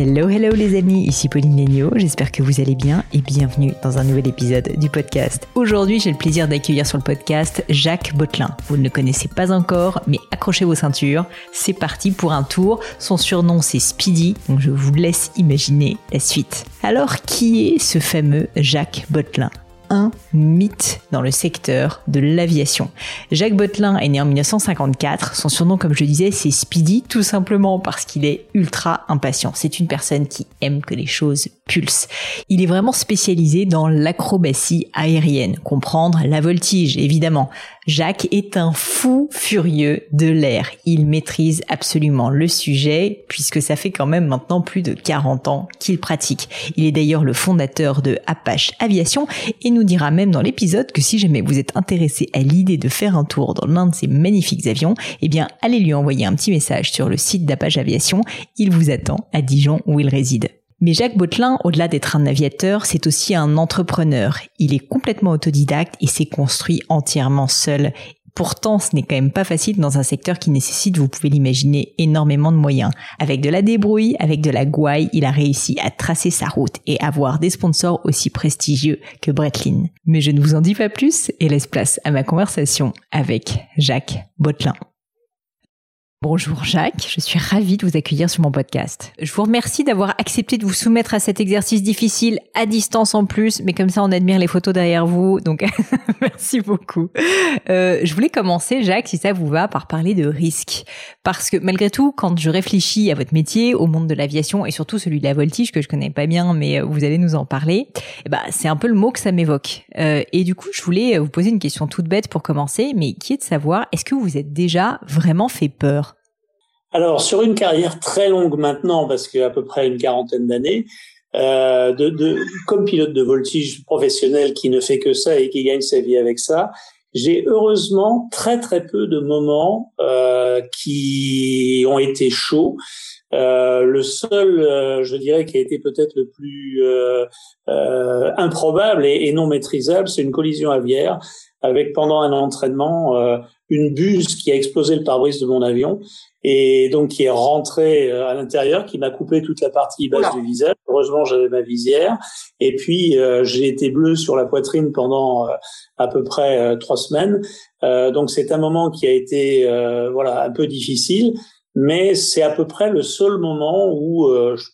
Hello, hello les amis, ici Pauline Léniaud, j'espère que vous allez bien et bienvenue dans un nouvel épisode du podcast. Aujourd'hui, j'ai le plaisir d'accueillir sur le podcast Jacques Botelin. Vous ne le connaissez pas encore, mais accrochez vos ceintures, c'est parti pour un tour. Son surnom c'est Speedy, donc je vous laisse imaginer la suite. Alors, qui est ce fameux Jacques Botelin un mythe dans le secteur de l'aviation. Jacques Botelin est né en 1954. Son surnom, comme je disais, c'est Speedy, tout simplement parce qu'il est ultra impatient. C'est une personne qui aime que les choses pulsent. Il est vraiment spécialisé dans l'acrobatie aérienne, comprendre la voltige, évidemment. Jacques est un fou furieux de l'air. Il maîtrise absolument le sujet puisque ça fait quand même maintenant plus de 40 ans qu'il pratique. Il est d'ailleurs le fondateur de Apache Aviation et nous dira même dans l'épisode que si jamais vous êtes intéressé à l'idée de faire un tour dans l'un de ces magnifiques avions, eh bien allez lui envoyer un petit message sur le site d'Apache Aviation. Il vous attend à Dijon où il réside. Mais Jacques Bautelin, au-delà d'être un aviateur, c'est aussi un entrepreneur. Il est complètement autodidacte et s'est construit entièrement seul. Pourtant, ce n'est quand même pas facile dans un secteur qui nécessite, vous pouvez l'imaginer, énormément de moyens. Avec de la débrouille, avec de la gouaille, il a réussi à tracer sa route et avoir des sponsors aussi prestigieux que Bretlin. Mais je ne vous en dis pas plus et laisse place à ma conversation avec Jacques Bautelin. Bonjour Jacques, je suis ravie de vous accueillir sur mon podcast. Je vous remercie d'avoir accepté de vous soumettre à cet exercice difficile à distance en plus, mais comme ça on admire les photos derrière vous, donc merci beaucoup. Euh, je voulais commencer Jacques, si ça vous va, par parler de risque. Parce que malgré tout, quand je réfléchis à votre métier, au monde de l'aviation et surtout celui de la voltige que je connais pas bien, mais euh, vous allez nous en parler, eh ben, c'est un peu le mot que ça m'évoque. Euh, et du coup, je voulais vous poser une question toute bête pour commencer, mais qui est de savoir, est-ce que vous vous êtes déjà vraiment fait peur? Alors, sur une carrière très longue maintenant, parce qu'à peu près une quarantaine d'années, euh, de, comme pilote de voltige professionnel qui ne fait que ça et qui gagne sa vie avec ça, j'ai heureusement très très peu de moments euh, qui ont été chauds. Euh, le seul, euh, je dirais, qui a été peut-être le plus euh, euh, improbable et, non maîtrisable, c'est une collision aviaire avec pendant un entraînement une buse qui a explosé le pare-brise de mon avion et donc qui est rentré euh, à l'intérieur, qui m'a coupé toute la partie basse du visage. Heureusement, j'avais ma visière. Et puis, euh, j'ai été bleu sur la poitrine pendant euh, à peu près trois semaines. donc, c'est un moment qui a été voilà un peu difficile, mais c'est à peu près le seul moment où je,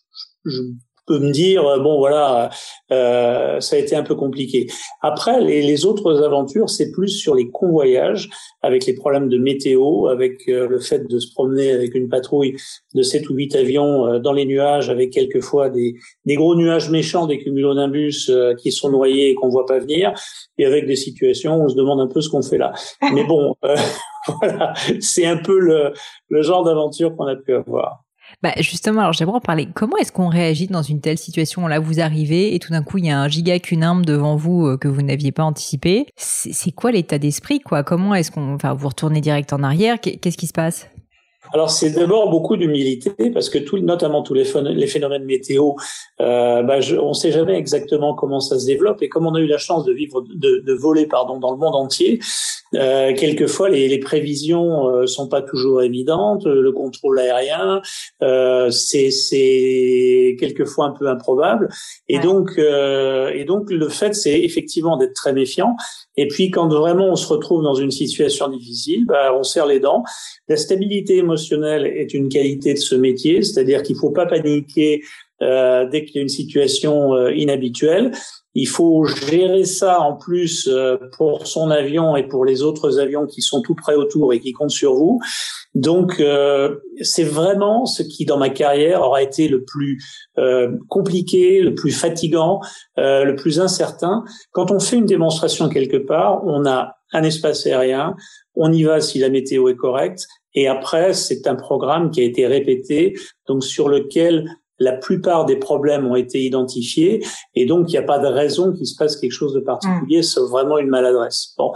je peut me dire euh, bon voilà euh, ça a été un peu compliqué. Après les, autres aventures c'est plus sur les convoyages avec les problèmes de météo, avec euh, le fait de se promener avec une patrouille de 7 ou 8 avions euh, dans les nuages avec quelquefois des, gros nuages méchants des cumulonimbus qui sont noyés et qu'on voit pas venir et avec des situations où on se demande un peu ce qu'on fait là. Mais bon voilà c'est un peu le genre d'aventure qu'on a pu avoir. Bah justement, alors j'aimerais en parler. Comment est-ce qu'on réagit dans une telle situation? Là, vous arrivez et tout d'un coup, il y a un giga cunimbe devant vous euh, que vous n'aviez pas anticipé. C'est quoi l'état d'esprit, quoi? Comment est-ce qu'on, enfin, vous retournez direct en arrière? Qu'est-ce qui se passe? Alors c'est d'abord beaucoup d'humilité parce que tout, notamment tous les, les phénomènes météo, euh, bah, je, on ne sait jamais exactement comment ça se développe. Et comme on a eu la chance de vivre, de, de voler pardon dans le monde entier, euh, quelquefois les, les prévisions euh, sont pas toujours évidentes, le contrôle aérien euh, c'est c'est quelquefois un peu improbable. Et donc euh, et donc le fait c'est effectivement d'être très méfiant. Et puis quand vraiment on se retrouve dans une situation difficile, bah, on serre les dents. La stabilité émotionnelle est une qualité de ce métier, c'est-à-dire qu'il faut pas paniquer euh, dès qu'il y a une situation euh, inhabituelle. Il faut gérer ça en plus euh, pour son avion et pour les autres avions qui sont tout près autour et qui comptent sur vous. Donc c'est vraiment ce qui dans ma carrière aura été le plus compliqué, le plus fatigant, le plus incertain. Quand on fait une démonstration quelque part, on a un espace aérien, on y va si la météo est correcte, et après c'est un programme qui a été répété, donc sur lequel la plupart des problèmes ont été identifiés et donc il n'y a pas de raison qu'il se passe quelque chose de particulier, mmh. sauf vraiment une maladresse. Bon,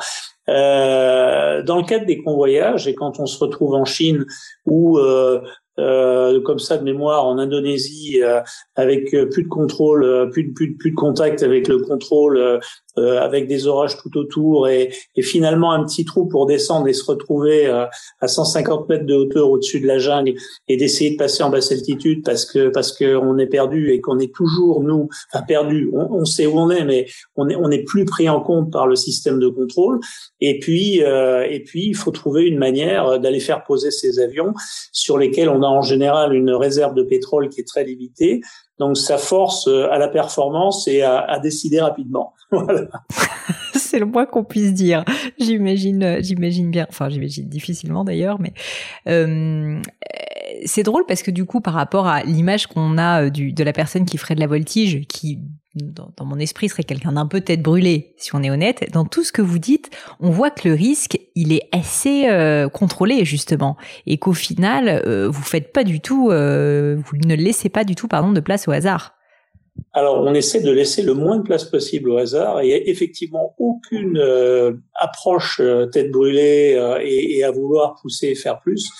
euh, dans le cadre des convoyages et quand on se retrouve en Chine où euh, euh, comme ça de mémoire en Indonésie euh, avec euh, plus de contrôle, euh, plus de, plus, plus de contact avec le contrôle, avec des orages tout autour et, et, finalement un petit trou pour descendre et se retrouver à 150 mètres de hauteur au-dessus de la jungle et d'essayer de passer en basse altitude parce que parce que on est perdu et qu'on est toujours nous, perdu. On, on, sait où on est, mais on est on est plus pris en compte par le système de contrôle. Et puis et puis il faut trouver une manière d'aller faire poser ces avions sur lesquels on a en général une réserve de pétrole qui est très limitée. Donc ça force euh, à la performance et à, décider rapidement. c'est le moins qu'on puisse dire. J'imagine, euh, j'imagine bien. Enfin, j'imagine difficilement d'ailleurs, mais euh, c'est drôle parce que du coup, par rapport à l'image qu'on a euh, de la personne qui ferait de la voltige, qui dans, mon esprit serait quelqu'un d'un peu tête brûlée, si on est honnête, dans tout ce que vous dites, on voit que le risque, il est assez euh, contrôlé justement, et qu'au final, euh, vous faites pas du tout, vous ne laissez pas du tout, pardon, de place au hasard. Alors, on essaie de laisser le moins de place possible au hasard. Il n'y a effectivement aucune approche tête brûlée et, et, à vouloir pousser et faire plus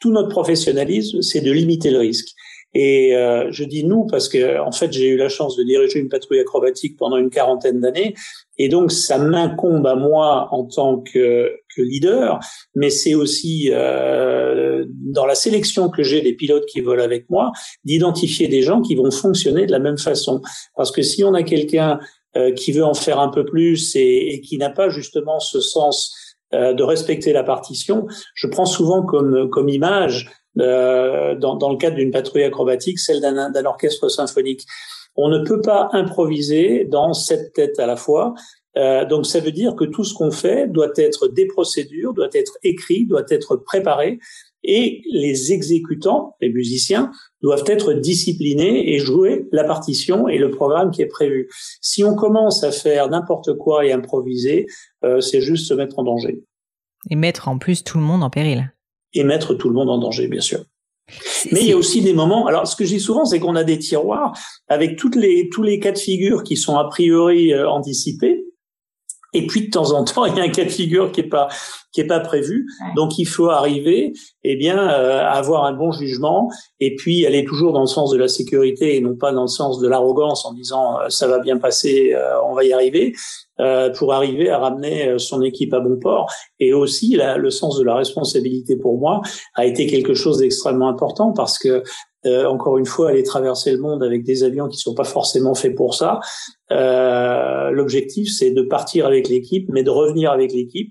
tout notre professionnalisme, c'est de limiter le risque. Et euh, je dis nous parce que en fait j'ai eu la chance de diriger une patrouille acrobatique pendant une quarantaine d'années, et donc ça m'incombe à moi en tant que, que leader, mais c'est aussi euh, dans la sélection que j'ai des pilotes qui volent avec moi d'identifier des gens qui vont fonctionner de la même façon. Parce que si on a quelqu'un euh, qui veut en faire un peu plus et, et qui n'a pas justement ce sens de respecter la partition. Je prends souvent comme, comme image, euh, dans, dans le cadre d'une patrouille acrobatique, celle d'un orchestre symphonique. On ne peut pas improviser dans sept têtes à la fois. Euh, donc ça veut dire que tout ce qu'on fait doit être des procédures, doit être écrit, doit être préparé et les exécutants, les musiciens, doivent être disciplinés et jouer la partition et le programme qui est prévu. Si on commence à faire n'importe quoi et improviser, euh, c'est juste se mettre en danger. Et mettre en plus tout le monde en péril. Et mettre tout le monde en danger, bien sûr. Mais il y a aussi des moments. Alors, ce que je dis souvent, c'est qu'on a des tiroirs avec toutes les tous les cas de figure qui sont a priori euh, anticipés. Et puis de temps en temps, il y a un cas de figure qui est pas qui est pas prévu. Donc il faut arriver, eh bien, euh, à avoir un bon jugement et puis aller toujours dans le sens de la sécurité et non pas dans le sens de l'arrogance en disant euh, ça va bien passer, euh, on va y arriver, pour arriver à ramener son équipe à bon port. Et aussi le sens de la responsabilité pour moi a été quelque chose d'extrêmement important parce que euh, encore une fois, aller traverser le monde avec des avions qui sont pas forcément faits pour ça. Euh, L'objectif, c'est de partir avec l'équipe, mais de revenir avec l'équipe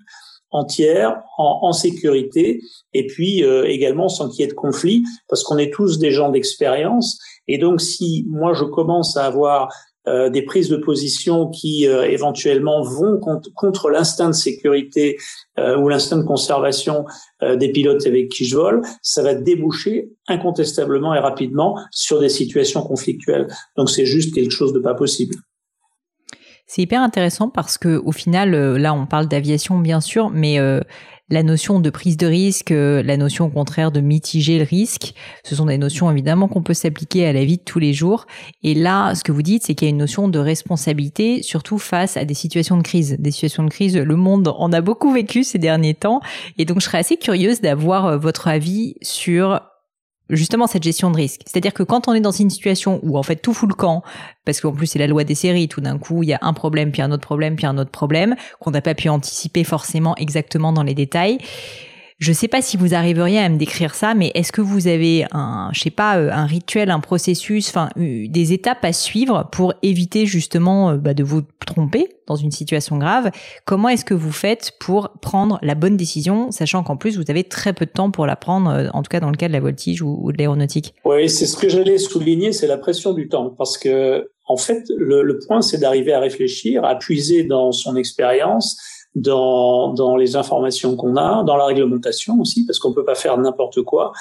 entière, en, en, sécurité, et puis euh, également sans qu'il y ait de conflit, parce qu'on est tous des gens d'expérience. Et donc, si moi je commence à avoir euh, des prises de position qui euh, éventuellement vont contre, l'instinct de sécurité euh, ou l'instinct de conservation des pilotes avec qui je vole, ça va déboucher incontestablement et rapidement sur des situations conflictuelles. Donc c'est juste quelque chose de pas possible. C'est hyper intéressant parce que au final, là, on parle d'aviation bien sûr, mais la notion de prise de risque, euh, la notion au contraire de mitiger le risque, ce sont des notions évidemment qu'on peut s'appliquer à la vie de tous les jours. Et là, ce que vous dites, c'est qu'il y a une notion de responsabilité, surtout face à des situations de crise. Des situations de crise, le monde en a beaucoup vécu ces derniers temps. Et donc, je serais assez curieuse d'avoir euh, votre avis sur justement cette gestion de risque. C'est-à-dire que quand on est dans une situation où en fait tout fout le camp, parce qu'en plus c'est la loi des séries, tout d'un coup il y a un problème, puis un autre problème, puis un autre problème, qu'on n'a pas pu anticiper forcément exactement dans les détails, je sais pas si vous arriveriez à me décrire ça, mais est-ce que vous avez un, je sais pas, euh, un rituel, un processus, enfin euh, des étapes à suivre pour éviter justement euh, bah, de vous tromper dans une situation grave? Comment est-ce que vous faites pour prendre la bonne décision, sachant qu'en plus vous avez très peu de temps pour la prendre, en tout cas dans le cas de la voltige ou, de l'aéronautique? Oui, c'est ce que j'allais souligner, c'est la pression du temps, parce que en fait, le, le point, c'est d'arriver à réfléchir, à puiser dans son expérience dans, dans les informations qu'on a, dans la réglementation aussi, parce qu'on peut pas faire n'importe quoi,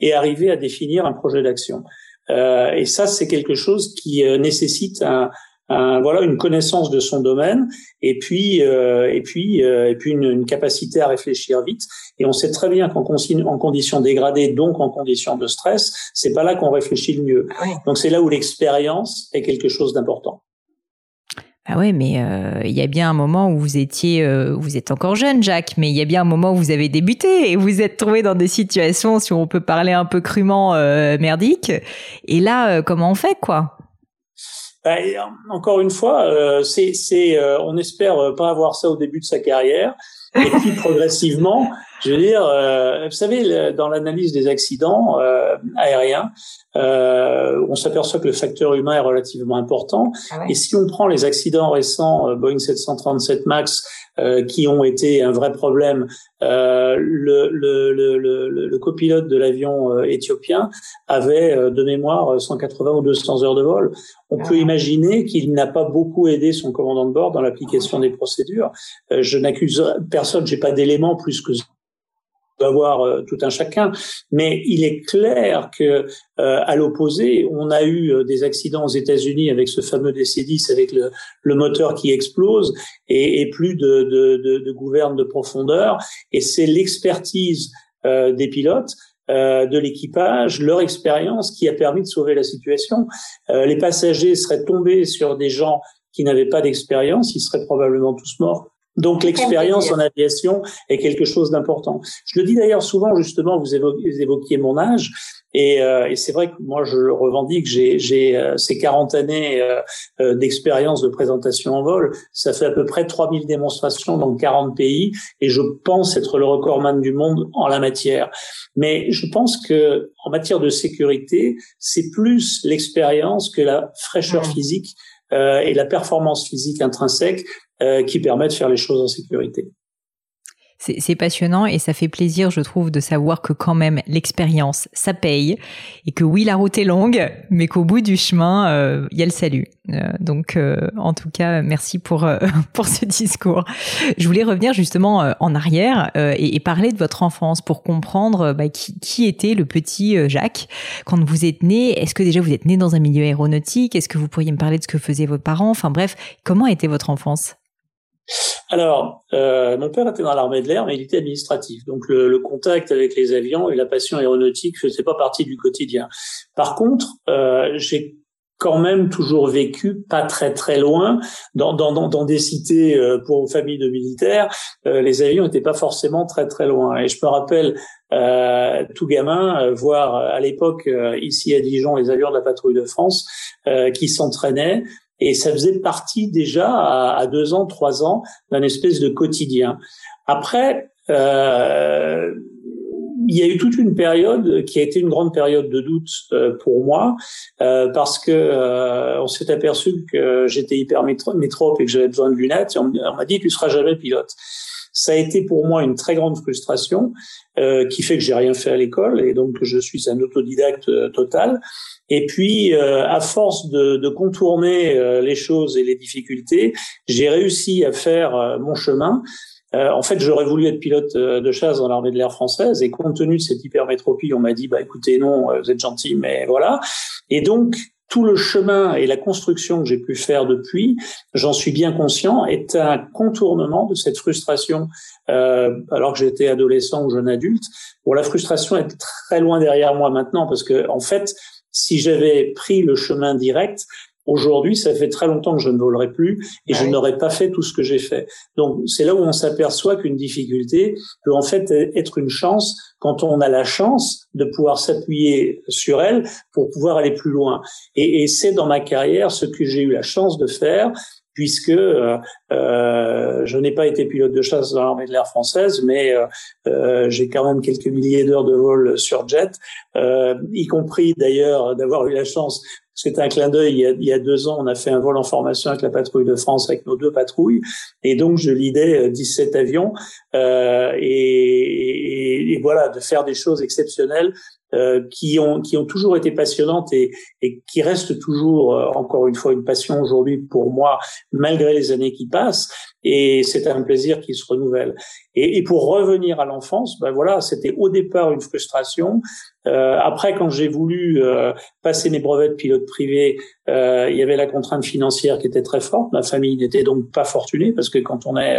et arriver à définir un projet d'action. Euh, et ça, c'est quelque chose qui euh, nécessite un, un, voilà une connaissance de son domaine et puis euh, et puis euh, et puis une, une, capacité à réfléchir vite. Et on sait très bien qu'en en conditions dégradées donc en conditions de stress c'est pas là qu'on réfléchit le mieux. Donc c'est là où l'expérience est quelque chose d'important Ah ouais, mais il y a bien un moment où vous étiez, vous êtes encore jeune, Jacques, mais il y a bien un moment où vous avez débuté et vous êtes trouvé dans des situations, si on peut parler un peu crûment, merdiques. Et là, comment on fait, quoi? Ben, encore une fois, euh, c'est, euh, on espère pas avoir ça au début de sa carrière, et puis progressivement, je veux dire, euh, vous savez, dans l'analyse des accidents euh, aériens, euh, on s'aperçoit que le facteur humain est relativement important. Ah Et si on prend les accidents récents Boeing 737 Max qui ont été un vrai problème, le, le, le, le, le copilote de l'avion éthiopien avait de mémoire 180 ou 200 heures de vol. On peut ah. imaginer qu'il n'a pas beaucoup aidé son commandant de bord dans l'application des procédures. je n'accuse personne, j'ai pas d'éléments plus que avoir euh, tout un chacun, mais il est clair que euh, à l'opposé, on a eu euh, des accidents aux États-Unis avec ce fameux DC-10 avec le, le, moteur qui explose et, et plus de, de, de, de, gouverne de profondeur, et c'est l'expertise des pilotes. de l'équipage, leur expérience qui a permis de sauver la situation. les passagers seraient tombés sur des gens qui n'avaient pas d'expérience, ils seraient probablement tous morts. Donc l'expérience en aviation est quelque chose d'important. Je le dis d'ailleurs souvent, justement, vous évoquiez, mon âge, et, euh, et c'est vrai que moi je le revendique, j'ai euh, ces 40 années euh, euh, d'expérience de présentation en vol, ça fait à peu près 3000 démonstrations dans 40 pays, et je pense être le recordman du monde en la matière. Mais je pense que en matière de sécurité, c'est plus l'expérience que la fraîcheur physique euh, et la performance physique intrinsèque qui permet de faire les choses en sécurité. C'est passionnant et ça fait plaisir, je trouve, de savoir que quand même l'expérience, ça paye et que oui, la route est longue, mais qu'au bout du chemin, euh, il y a le salut. Euh, donc, en tout cas, merci pour pour ce discours. Je voulais revenir justement en arrière et, parler de votre enfance pour comprendre bah, qui, qui, était le petit Jacques quand vous êtes né. Est-ce que déjà vous êtes né dans un milieu aéronautique? Est-ce que vous pourriez me parler de ce que faisaient vos parents? Enfin bref, comment était votre enfance? Alors, euh, mon père était dans l'armée de l'air, mais il était administratif. Donc, le, le, contact avec les avions et la passion aéronautique faisait pas partie du quotidien. Par contre, euh, j'ai quand même toujours vécu pas très très loin dans, dans, dans, des cités euh, pour familles de militaires. Euh, les avions n'étaient pas forcément très très loin. Et je me rappelle euh, tout gamin voir à l'époque ici à Dijon les avions de la patrouille de France qui s'entraînaient et ça faisait partie déjà à, deux ans, trois ans d'un espèce de quotidien. Après, euh, il y a eu toute une période qui a été une grande période de doute euh, pour moi euh, parce que euh, on s'est aperçu que j'étais hyper métrope et que j'avais besoin de lunettes et on, m'a dit tu seras jamais pilote. Ça a été pour moi une très grande frustration euh, qui fait que j'ai rien fait à l'école et donc je suis un autodidacte total. Et puis, euh, à force de, de contourner euh, les choses et les difficultés, j'ai réussi à faire euh, mon chemin. en fait, j'aurais voulu être pilote de chasse dans l'armée de l'air française, et compte tenu de cette hypermétropie, on m'a dit, bah écoutez, non, vous êtes gentil, mais voilà. Et donc, tout le chemin et la construction que j'ai pu faire depuis, j'en suis bien conscient, est un contournement de cette frustration. Euh, alors que j'étais adolescent ou jeune adulte, bon, la frustration est très loin derrière moi maintenant parce que en fait, si j'avais pris le chemin direct, Aujourd'hui, ça fait très longtemps que je ne volerai plus et je n'aurais pas fait tout ce que j'ai fait. Donc, c'est là où on s'aperçoit qu'une difficulté peut en fait être une chance quand on a la chance de pouvoir s'appuyer sur elle pour pouvoir aller plus loin. Et, et c'est dans ma carrière ce que j'ai eu la chance de faire puisque euh, euh, je n'ai pas été pilote de chasse dans l'armée de l'air française, mais euh, euh j'ai quand même quelques milliers d'heures de vol sur jet, euh, y compris d'ailleurs d'avoir eu la chance c'était un clin d'œil. Il, y a deux ans, on a fait un vol en formation avec la patrouille de France, avec nos deux patrouilles. Et donc, je lidais 17 avions. Euh, et, et, voilà, de faire des choses exceptionnelles euh, qui ont qui ont toujours été passionnantes et, et qui restent toujours euh, encore une fois une passion aujourd'hui pour moi malgré les années qui passent et c'est un plaisir qui se renouvelle. Et, et pour revenir à l'enfance, ben voilà, c'était au départ une frustration. Euh, après, quand j'ai voulu euh, passer mes brevets de pilote privé, euh, il y avait la contrainte financière qui était très forte. Ma famille n'était donc pas fortunée parce que quand on est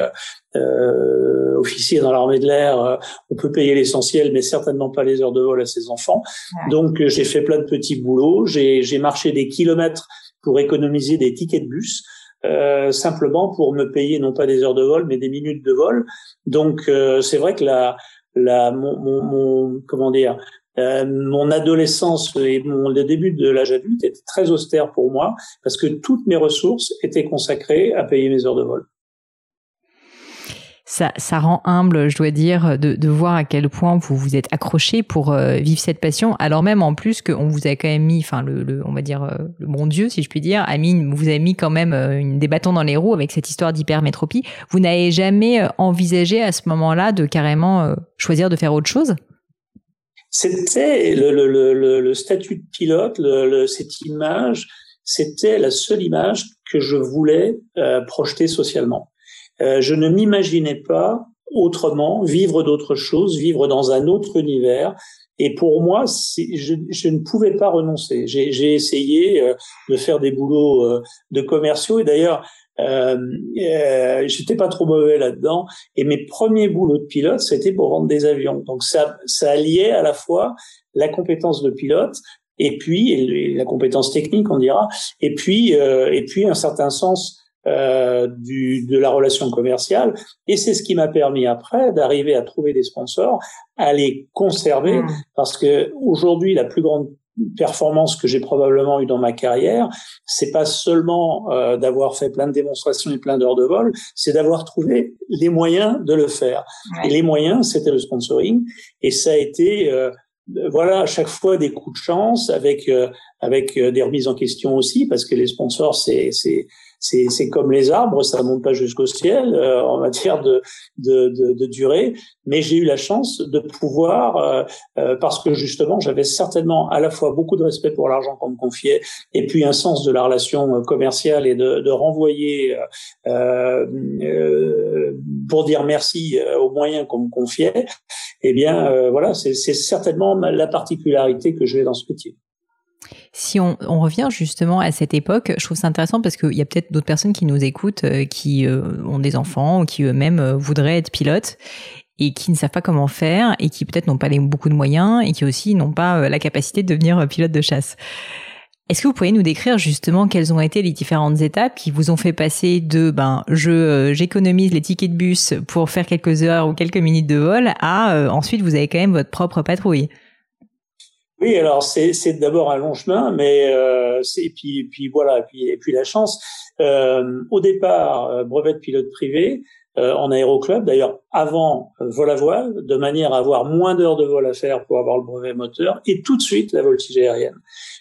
euh, officier dans l'armée de l'air, on peut payer l'essentiel, mais certainement pas les heures de vol à ses enfants. Donc j'ai fait plein de petits boulots. J'ai marché des kilomètres pour économiser des tickets de bus. Euh, simplement pour me payer non pas des heures de vol, mais des minutes de vol. Donc euh, c'est vrai que la, la, mon, mon, comment dire, euh, mon adolescence et mon le début de l'âge adulte étaient très austère pour moi parce que toutes mes ressources étaient consacrées à payer mes heures de vol ça, rend humble, je dois dire, de, voir à quel point vous vous êtes accroché pour euh, vivre cette passion, alors même en plus qu'on vous a quand même mis, enfin le, on va dire euh, le bon Dieu, si je puis dire, a vous avez mis quand même euh, des bâtons dans les roues avec cette histoire d'hypermétropie. Vous n'avez jamais envisagé à ce moment-là de carrément choisir de faire autre chose? C'était le, le, le, statut de pilote, cette image, c'était la seule image que je voulais projeter socialement. Euh, je ne m'imaginais pas autrement vivre d'autres choses, vivre dans un autre univers. Et pour moi, je, ne pouvais pas renoncer. J'ai essayé euh, de faire des boulots euh, de commerciaux. Et d'ailleurs, euh, euh, j'étais pas trop mauvais là-dedans. Et mes premiers boulots de pilote, c'était pour vendre des avions. Donc ça, ça alliait à la fois la compétence de pilote et puis la compétence technique, on dira, et puis et puis un certain sens euh, du, de la relation commerciale. Et c'est ce qui m'a permis après d'arriver à trouver des sponsors, à les conserver, mmh. parce que aujourd'hui, la plus grande performance que j'ai probablement eu dans ma carrière, c'est pas seulement euh, d'avoir fait plein de démonstrations et plein d'heures de vol, c'est d'avoir trouvé les moyens de le faire. Et les moyens, c'était le sponsoring, et ça a été euh, voilà à chaque fois des coups de chance avec euh, avec des remises en question aussi parce que les sponsors c'est c'est c'est comme les arbres, ça monte pas jusqu'au ciel euh, en matière de, de, de, de durée. Mais j'ai eu la chance de pouvoir, euh, euh, parce que justement, j'avais certainement à la fois beaucoup de respect pour l'argent qu'on me confiait, et puis un sens de la relation commerciale et de, de renvoyer pour dire merci aux moyens qu'on me confiait. Eh bien, voilà, c'est certainement la particularité que j'ai dans ce métier. Si on, revient justement à cette époque, je trouve ça intéressant parce qu'il y a peut-être d'autres personnes qui nous écoutent, euh, qui euh, ont des enfants ou qui eux-mêmes euh, voudraient être pilotes et qui ne savent pas comment faire et qui peut-être n'ont pas beaucoup de moyens et qui aussi n'ont pas la capacité de devenir pilote de chasse. Est-ce que vous pourriez nous décrire justement quelles ont été les différentes étapes qui vous ont fait passer de ben je j'économise les tickets de bus pour faire quelques heures ou quelques minutes de vol à ensuite vous avez quand même votre propre patrouille? Oui, alors c'est d'abord un long chemin, mais euh, et puis puis voilà, et puis et puis la chance. Euh, au départ, euh, brevet de pilote privé euh, en aéroclub, d'ailleurs avant euh, vol à voile, de manière à avoir moins d'heures de vol à faire pour avoir le brevet moteur, et tout de suite la voltige aérienne.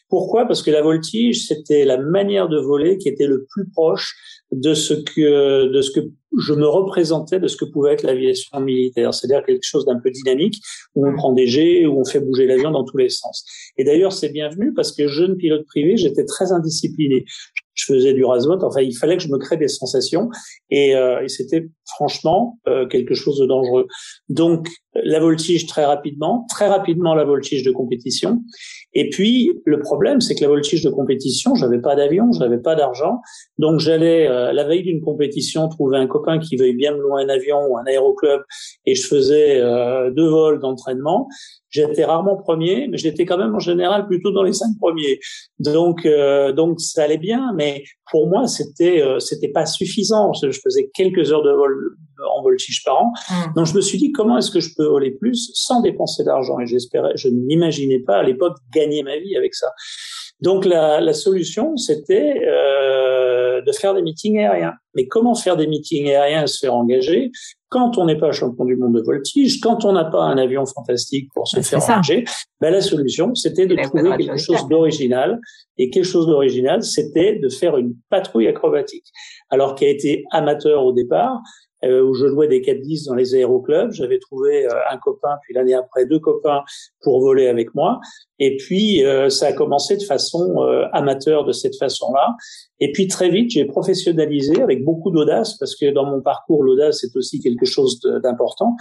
Pourquoi? Parce que la voltige, c'était la manière de voler qui était le plus proche de ce que de ce que je me représentais de ce que pouvait être l'aviation militaire, c'est-à-dire quelque chose d'un peu dynamique où on prend des jets, où on fait bouger l'avion dans tous les sens. Et d'ailleurs, c'est bienvenu parce que jeune pilote privé, j'étais très indiscipliné je faisais du rasement. Enfin, il fallait que je me crée des sensations et, euh, et c'était franchement euh, quelque chose de dangereux. Donc, la voltige très rapidement, très rapidement la voltige de compétition. Et puis, le problème, c'est que la voltige de compétition, j'avais pas d'avion, j'avais pas d'argent, donc j'allais euh, la veille d'une compétition trouver un copain qui veuille bien me louer un avion ou un aéroclub et je faisais deux vols d'entraînement. J'étais rarement premier, mais j'étais quand même en général plutôt dans les cinq premiers. Donc, euh, donc ça allait bien, mais pour moi, c'était euh, c'était pas suffisant. Je faisais quelques heures de vol en voltige par an. Mmh. Donc, je me suis dit comment est-ce que je peux voler plus sans dépenser d'argent? Et j'espérais, je n'imaginais pas à l'époque gagner ma vie avec ça. Donc la, la solution, c'était euh, de faire des meetings aériens. Mais comment faire des meetings aériens et se faire engager quand on n'est pas champion du monde de voltige, quand on n'a pas un avion fantastique pour se faire engager? Ben La solution, c'était de trouver quelque chose d'original. Et quelque chose d'original, c'était de faire une patrouille acrobatique. Alors a été amateur au départ, euh, où je jouais des 4-10 dans les aéroclubs. J'avais trouvé euh, un copain, puis l'année après deux copains pour voler avec moi. Et puis euh, ça a commencé de façon amateur de cette façon-là. Et puis très vite, j'ai professionnalisé avec beaucoup d'audace, parce que dans mon parcours, l'audace est aussi quelque chose d'important.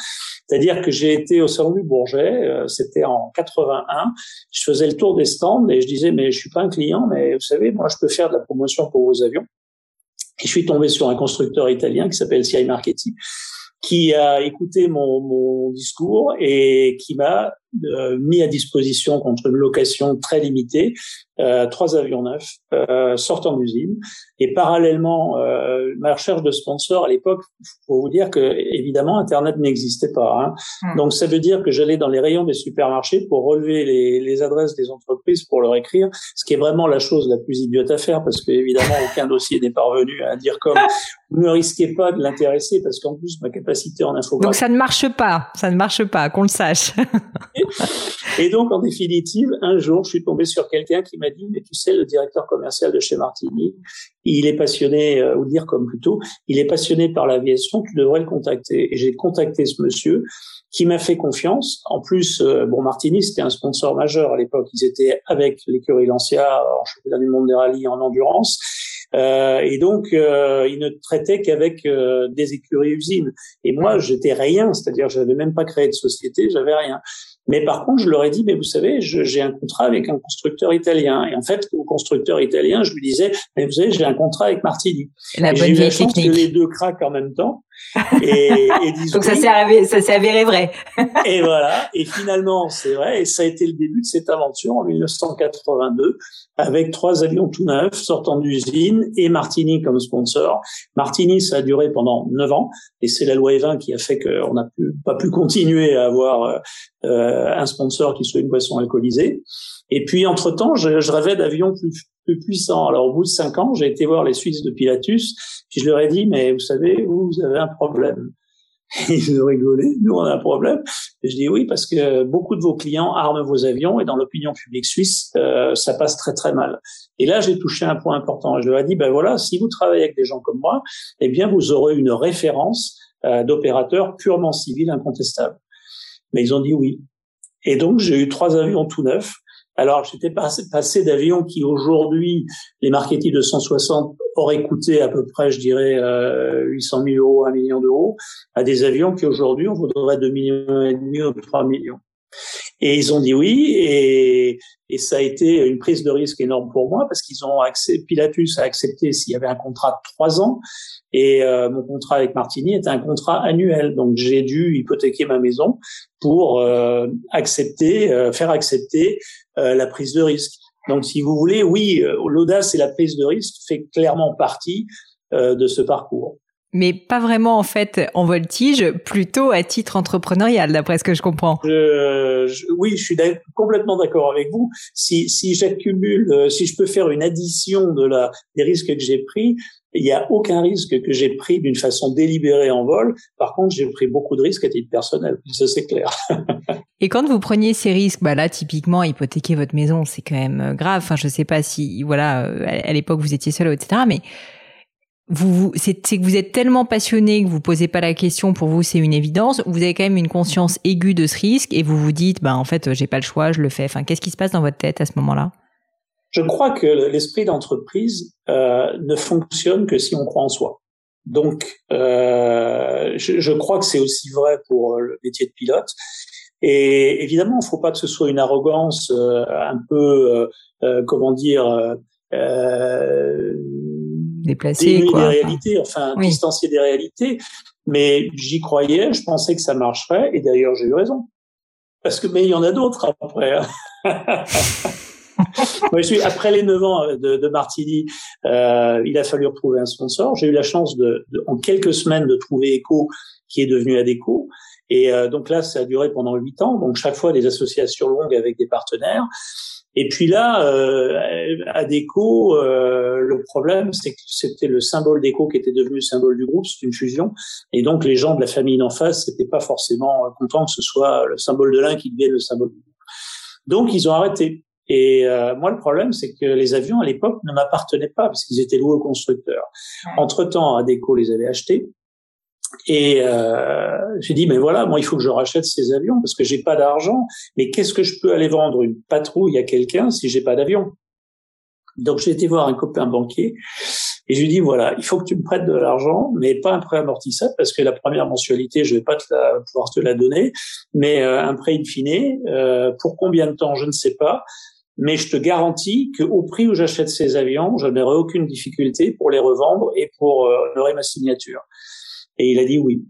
C'est-à-dire que j'ai été au salon du Bourget, c'était en 81. Je faisais le tour des stands et je disais mais je suis pas un client, mais vous savez, moi je peux faire de la promotion pour vos avions. Je suis tombé sur un constructeur italien qui s'appelle CI Marchetti, qui a écouté mon, discours et qui m'a euh, mis à disposition contre une location très limitée euh, trois avions neufs euh, sortant d'usine. Et parallèlement, euh, ma recherche de sponsors à l'époque, faut vous dire que évidemment Internet n'existait pas. Hein. Hmm. Donc ça veut dire que j'allais dans les rayons des supermarchés pour relever les, les, adresses des entreprises pour leur écrire, ce qui est vraiment la chose la plus idiote à faire parce que évidemment aucun dossier n'est parvenu à dire comme ne risquez pas de l'intéresser parce qu'en plus ma capacité en infographie. Donc ça ne marche pas, ça ne marche pas, qu'on le sache. et donc en définitive, un jour, je suis tombé sur quelqu'un qui m'a dit, mais tu sais, le directeur commercial de chez Martini, il est passionné, euh, ou dire comme plutôt, il est passionné par l'aviation, tu devrais le contacter. Et j'ai contacté ce monsieur qui m'a fait confiance. En plus, euh, bon, Martini, c'était un sponsor majeur à l'époque. Ils étaient avec l'écurie Lancia en championnat du monde des rallyes en endurance. Euh, et donc, euh, il ne traitait qu'avec euh, des écuries usines. Et moi, j'étais rien, c'est-à-dire, je n'avais même pas créé de société, j'avais rien. Mais par contre, je leur ai dit, mais vous savez, j'ai un contrat avec un constructeur italien. Et en fait, au constructeur italien, je lui disais, mais vous savez, j'ai un contrat avec Martini. La bonne eu la chance que les deux craquent en même temps. Et, et Donc ça s'est avéré, ça s'est avéré vrai. et voilà. Et finalement, c'est vrai. Et ça a été le début de cette aventure en 1982 avec trois avions tout neufs sortant d'usine et Martini comme sponsor. Martini, ça a duré pendant neuf ans et c'est la loi E20 qui a fait qu'on n'a pas pu continuer à avoir euh, un sponsor qui soit une boisson alcoolisée. Et puis, entre-temps, je, je rêvais d'avions plus, plus puissants. Alors, au bout de cinq ans, j'ai été voir les Suisses de Pilatus. Puis je leur ai dit, mais vous savez, vous, avez un problème. ils ont rigolé. Nous, on a un problème. Et je dis oui, parce que beaucoup de vos clients arment vos avions et dans l'opinion publique suisse, euh, ça passe très, très mal. Et là, j'ai touché un point important. Je leur ai dit, ben voilà, si vous travaillez avec des gens comme moi, eh bien, vous aurez une référence euh, d'opérateurs purement civils incontestables. Mais ils ont dit oui. Et donc, j'ai eu trois avions tout neufs alors, j'étais passé, d'avions qui aujourd'hui, les marketing de 160 auraient coûté à peu près, je dirais, euh, 800 000 euros, 1 million d'euros, à des avions qui aujourd'hui, on voudrait 2 millions et demi ou 3 millions. Et ils ont dit oui, et, et, ça a été une prise de risque énorme pour moi parce qu'ils ont accepté, Pilatus a accepté s'il y avait un contrat de trois ans, et euh, mon contrat avec Martini était un contrat annuel, donc j'ai dû hypothéquer ma maison pour euh, accepter, euh, faire accepter la prise de risque. Donc, si vous voulez, oui, l'audace et la prise de risque fait clairement partie de ce parcours mais pas vraiment en fait en voltige, plutôt à titre entrepreneurial, d'après ce que je comprends. oui, je suis complètement d'accord avec vous. Si, si j'accumule, euh, si je peux faire une addition de la des risques que j'ai pris, il n'y a aucun risque que j'ai pris d'une façon délibérée en vol. Par contre, j'ai pris beaucoup de risques à titre personnel. Ça, c'est clair. Et quand vous preniez ces risques, bah là, typiquement, hypothéquer votre maison, c'est quand même euh, grave. Enfin, je sais pas si, voilà, euh, à l'époque, vous étiez seul, etc. Mais vous, c'est que vous êtes tellement passionné que vous posez pas la question. Pour vous, c'est une évidence. Vous avez quand même une conscience aiguë de ce risque et vous vous dites, bah en fait, j'ai pas le choix, je le fais. Enfin, qu'est-ce qui se passe dans votre tête à ce moment-là? Je crois que l'esprit d'entreprise euh, ne fonctionne que si on croit en soi. Donc, euh, je, crois que c'est aussi vrai pour le métier de pilote. Et évidemment, il ne faut pas que ce soit une arrogance euh, un peu, euh, euh, comment dire, déplacer, quoi. des réalités, enfin, distancier des réalités. Mais j'y croyais, je pensais que ça marcherait, et d'ailleurs j'ai eu raison. Parce que mais il y en a d'autres après. Hein. Moi, je suis, après les neuf ans de, de Martini, euh, il a fallu retrouver un sponsor. J'ai eu la chance de, de, en quelques semaines de trouver Eco, qui est devenu Adeco. Et euh, donc là, ça a duré pendant huit ans. Donc chaque fois des associations longues avec des partenaires. Et puis là, euh, à Déco, euh, le problème, c'est que c'était le symbole Déco qui était devenu le symbole du groupe, c'est une fusion. Et donc, les gens de la famille d'en face n'étaient pas forcément contents que ce soit le symbole de l'un qui devienne le symbole du groupe. Donc, ils ont arrêté. Et euh, moi, le problème, c'est que les avions, à l'époque, ne m'appartenaient pas, parce qu'ils étaient loués aux constructeurs. Entre-temps, Adeco les avait achetés. Et euh, j'ai dit, mais voilà, moi, il faut que je rachète ces avions parce que j'ai pas d'argent. Mais qu'est-ce que je peux aller vendre? Une patrouille à quelqu'un si j'ai pas d'avion? Donc, j'ai été voir un copain banquier et je lui dis, voilà, il faut que tu me prêtes de l'argent, mais pas un prêt amortissable parce que la première mensualité, je vais pas te la, pouvoir te la donner, mais euh, un prêt in fine. Euh, pour combien de temps, je ne sais pas. Mais je te garantis qu'au prix où j'achète ces avions, je n'aurai aucune difficulté pour les revendre et pour euh, honorer ma signature. Et il a dit oui.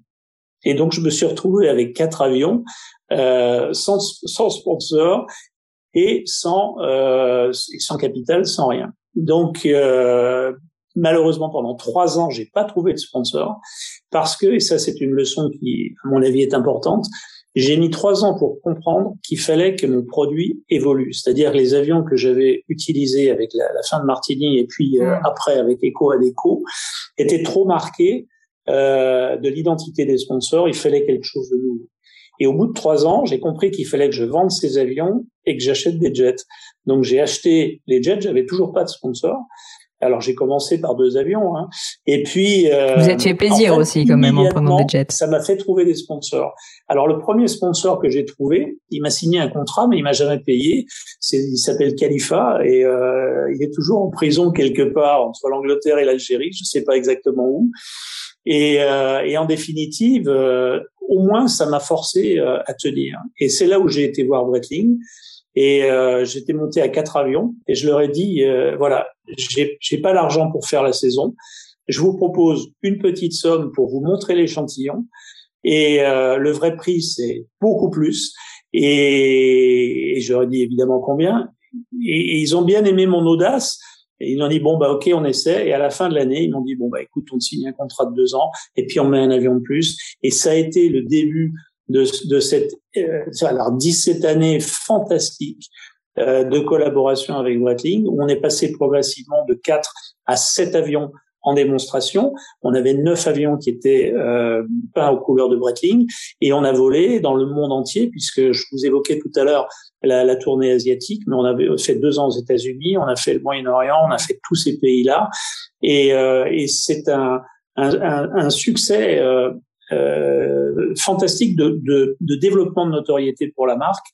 Et donc, je me suis retrouvé avec quatre avions, euh, sans, sans sponsor et sans, euh, sans capital, sans rien. Donc, euh, malheureusement, pendant trois ans, j'ai pas trouvé de sponsor parce que, et ça, c'est une leçon qui, à mon avis, est importante. J'ai mis trois ans pour comprendre qu'il fallait que mon produit évolue, c'est-à-dire les avions que j'avais utilisés avec la, la, fin de Martini et puis euh, après avec Eco Adeco étaient trop marqués euh, de l'identité des sponsors. Il fallait quelque chose de nouveau. Et au bout de trois ans, j'ai compris qu'il fallait que je vende ces avions et que j'achète des jets. Donc j'ai acheté les jets, j'avais toujours pas de sponsor. Alors j'ai commencé par deux avions, hein. et puis euh, vous êtes fait plaisir aussi quand même en prenant des jets. Ça m'a fait trouver des sponsors. Alors le premier sponsor que j'ai trouvé, il m'a signé un contrat, mais il m'a jamais payé. C'est, il s'appelle Khalifa et euh, il est toujours en prison quelque part entre l'Angleterre et l'Algérie, je sais pas exactement où. Et, euh, et en définitive, euh, au moins ça m'a forcé euh, à tenir. Et c'est là où j'ai été voir Breitling. Et euh, j'étais monté à quatre avions et je leur ai dit euh, voilà, j'ai, j'ai pas l'argent pour faire la saison. Je vous propose une petite somme pour vous montrer l'échantillon et euh, le vrai prix c'est beaucoup plus. Et, et je dit évidemment combien. Et, ils ont bien aimé mon audace. Et ils ont dit bon bah ok on essaie. Et à la fin de l'année ils m'ont dit bon bah écoute on signe un contrat de deux ans et puis on met un avion de plus. Et ça a été le début de, de cette euh, alors 17 années fantastiques euh, de collaboration avec Breitling, où on est passé progressivement de 4 à 7 avions en démonstration. On avait neuf avions qui étaient euh, peints aux couleurs de Breitling et on a volé dans le monde entier puisque je vous évoquais tout à l'heure la, tournée asiatique, mais on avait fait deux ans aux États-Unis, on a fait le Moyen-Orient, on a fait tous ces pays-là et, euh, et c'est un, un, un, succès euh, euh, fantastique de, de, de, développement de notoriété pour la marque.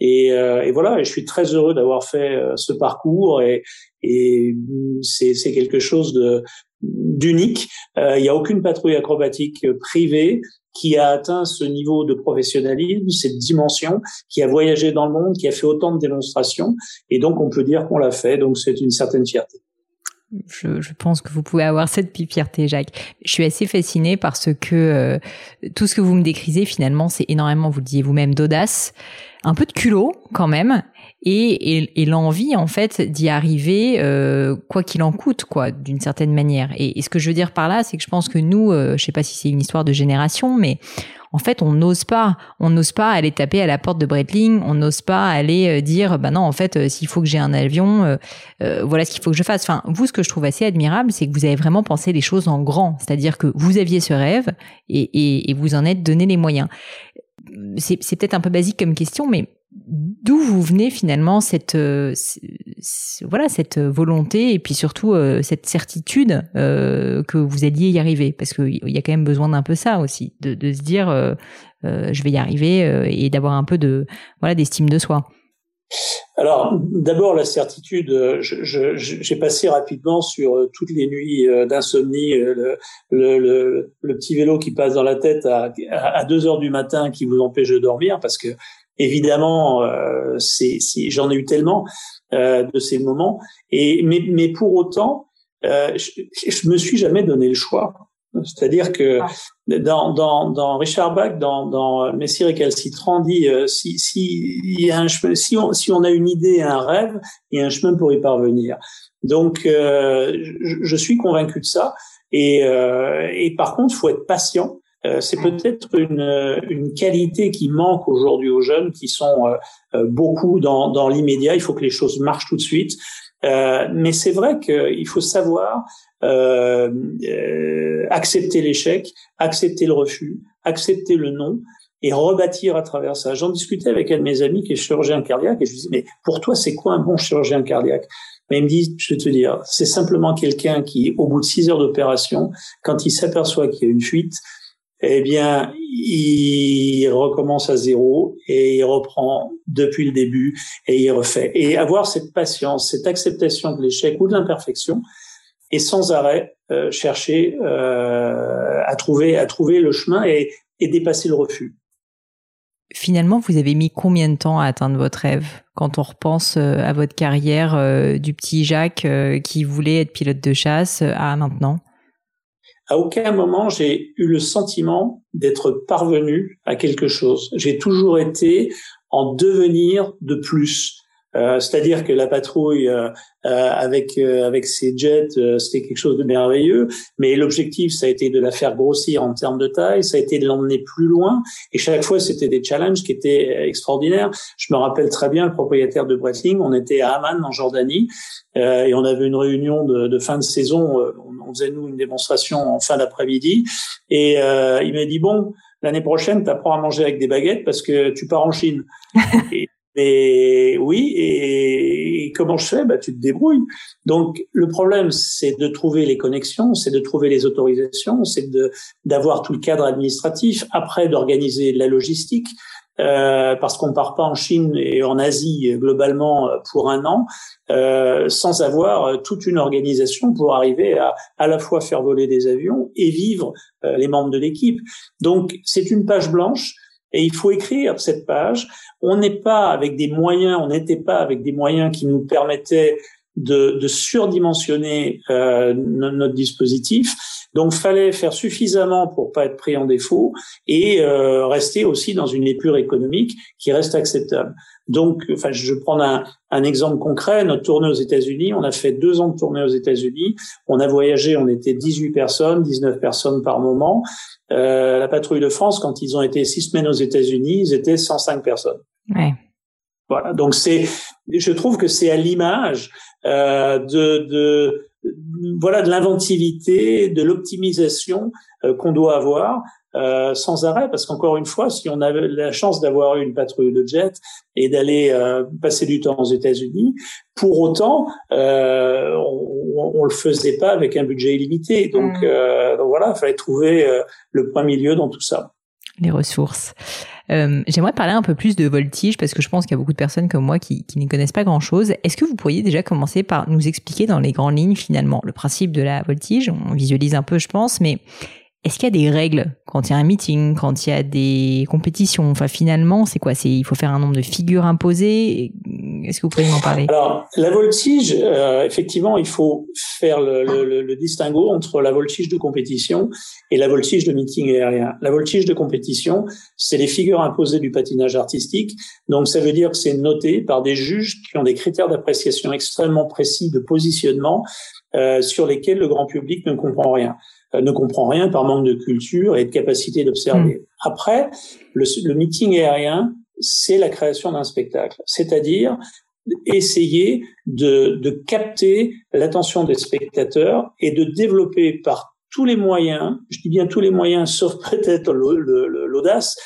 Et, euh, et voilà, et je suis très heureux d'avoir fait euh, ce parcours et, et c'est quelque chose de d'unique. Euh, il n'y a aucune patrouille acrobatique privée qui a atteint ce niveau de professionnalisme, cette dimension, qui a voyagé dans le monde, qui a fait autant de démonstrations. Et donc, on peut dire qu'on l'a fait. Donc, c'est une certaine fierté. Je, je, pense que vous pouvez avoir cette fierté, Jacques. Je suis assez fascinée parce que euh, tout ce que vous me décrisez, finalement, c'est énormément, vous le disiez vous-même, d'audace, un peu de culot quand même, et, et, et l'envie en fait d'y arriver, euh, quoi qu'il en coûte, quoi, d'une certaine manière. Et, et, ce que je veux dire par là, c'est que je pense que nous, euh, je sais pas si c'est une histoire de génération, mais en fait, on n'ose pas, on n'ose pas aller taper à la porte de Breitling, on n'ose pas aller euh, dire, bah non, en fait, euh, s'il faut que j'ai un avion, euh, euh, voilà ce qu'il faut que je fasse. Enfin, vous, ce que je trouve assez admirable, c'est que vous avez vraiment pensé les choses en grand, c'est-à-dire que vous aviez ce rêve et, et, et vous en êtes donné les moyens. C'est peut-être un peu basique comme question, mais d'où vous venez finalement cette euh, voilà cette volonté et puis surtout euh, cette certitude euh, que vous alliez y arriver? Parce qu'il y a quand même besoin d'un peu ça aussi de, se dire je vais y arriver et d'avoir un peu de voilà d'estime de soi. Alors, d'abord, la certitude, j'ai passé rapidement sur toutes les nuits d'insomnie, le, petit vélo qui passe dans la tête à, à 2 heures du matin qui vous empêche de dormir parce que Évidemment, euh, c'est, j'en ai eu tellement euh, de ces moments. Et mais, mais pour autant, euh, je, je me suis jamais donné le choix. C'est-à-dire que dans, dans, dans Richard Bach, dans, dans Messire et Calcitran, dit euh, si, si, il y a un chemin, si, on, si on a une idée, un rêve, il y a un chemin pour y parvenir. Donc, euh, je, je, suis convaincu de ça. Et, euh, et par contre, faut être patient euh, c'est peut-être une, une, qualité qui manque aujourd'hui aux jeunes qui sont euh, euh, beaucoup dans, dans l'immédiat. Il faut que les choses marchent tout de suite. mais c'est vrai qu'il faut savoir accepter l'échec, accepter le refus, accepter le non et rebâtir à travers ça. J'en discutais avec un de mes amis qui est chirurgien cardiaque et je lui disais, mais pour toi, c'est quoi un bon chirurgien cardiaque? Mais il me dit, je vais te dire, c'est simplement quelqu'un qui, au bout de six heures d'opération, quand il s'aperçoit qu'il y a une fuite, eh bien, il recommence à zéro et il reprend depuis le début et il refait. Et avoir cette patience, cette acceptation de l'échec ou de l'imperfection, et sans arrêt euh, chercher euh, à trouver à trouver le chemin et, et dépasser le refus. Finalement, vous avez mis combien de temps à atteindre votre rêve? Quand on repense euh, à votre carrière euh, du petit Jacques qui voulait être pilote de chasse à maintenant? À aucun moment j'ai eu le sentiment d'être parvenu à quelque chose. J'ai toujours été en devenir de plus. Euh, c'est-à-dire que la patrouille euh, euh, avec avec ses jets, c'était quelque chose de merveilleux. Mais l'objectif, ça a été de la faire grossir en termes de taille, ça a été de l'emmener plus loin. Et chaque fois, c'était des challenges qui étaient extraordinaires. Je me rappelle très bien le propriétaire de Breitling. On était à Amman, en Jordanie, et on avait une réunion de, de fin de saison. On, faisait nous une démonstration en fin d'après-midi, et il m'a dit bon. L'année prochaine, tu apprends à manger avec des baguettes parce que tu pars en Chine. Mais oui, et, comment je fais? Bah, Tu te débrouilles. Donc le problème, c'est de trouver les connexions, c'est de trouver les autorisations, c'est d'avoir tout le cadre administratif, après d'organiser la logistique. Euh, parce qu'on part pas en Chine et en Asie globalement pour un an euh, sans avoir toute une organisation pour arriver à à la fois faire voler des avions et vivre euh, les membres de l'équipe. Donc c'est une page blanche et il faut écrire cette page. On n'est pas avec des moyens, on n'était pas avec des moyens qui nous permettaient de, surdimensionner euh, notre dispositif. Donc, fallait faire suffisamment pour pas être pris en défaut et euh, rester aussi dans une épure économique qui reste acceptable. Donc, enfin, je prends un, un exemple concret. Notre tournée aux États-Unis, on a fait deux ans de tournée aux États-Unis. On a voyagé, on était 18 personnes, 19 personnes par moment. Euh, la patrouille de France, quand ils ont été six semaines aux États-Unis, ils étaient 105 personnes. Ouais. Voilà. Donc c'est, je trouve que c'est à l'image euh, de, de voilà de l'inventivité, de l'optimisation euh, qu'on doit avoir euh, sans arrêt, parce qu'encore une fois, si on avait la chance d'avoir une patrouille de jet et d'aller euh, passer du temps aux États-Unis, pour autant, euh, on, on le faisait pas avec un budget illimité. Donc, mm. euh, donc voilà, il fallait trouver le point milieu dans tout ça. Les ressources. J'aimerais parler un peu plus de voltige parce que je pense qu'il y a beaucoup de personnes comme moi qui, qui ne connaissent pas grand-chose. Est-ce que vous pourriez déjà commencer par nous expliquer dans les grandes lignes finalement le principe de la voltige? On visualise un peu, je pense, mais est-ce qu'il y a des règles quand il y a un meeting, quand il y a des compétitions? Enfin, finalement, c'est quoi? C'est il faut faire un nombre de figures imposées? Est-ce que vous pouvez m'en parler? Alors, la voltige, euh, effectivement, il faut faire le, le, le, distinguo entre la voltige de compétition et la voltige de meeting aérien. La voltige de compétition, c'est les figures imposées du patinage artistique. Donc, ça veut dire que c'est noté par des juges qui ont des critères d'appréciation extrêmement précis de positionnement euh, sur lesquels le grand public ne comprend rien. Euh, ne comprend rien par manque de culture et de capacité d'observer. Hmm. Après, le, le meeting aérien, c'est la création d'un spectacle, c'est-à-dire essayer de, de capter l'attention des spectateurs et de développer par tous les moyens, je dis bien tous les moyens, sauf peut-être l'audace,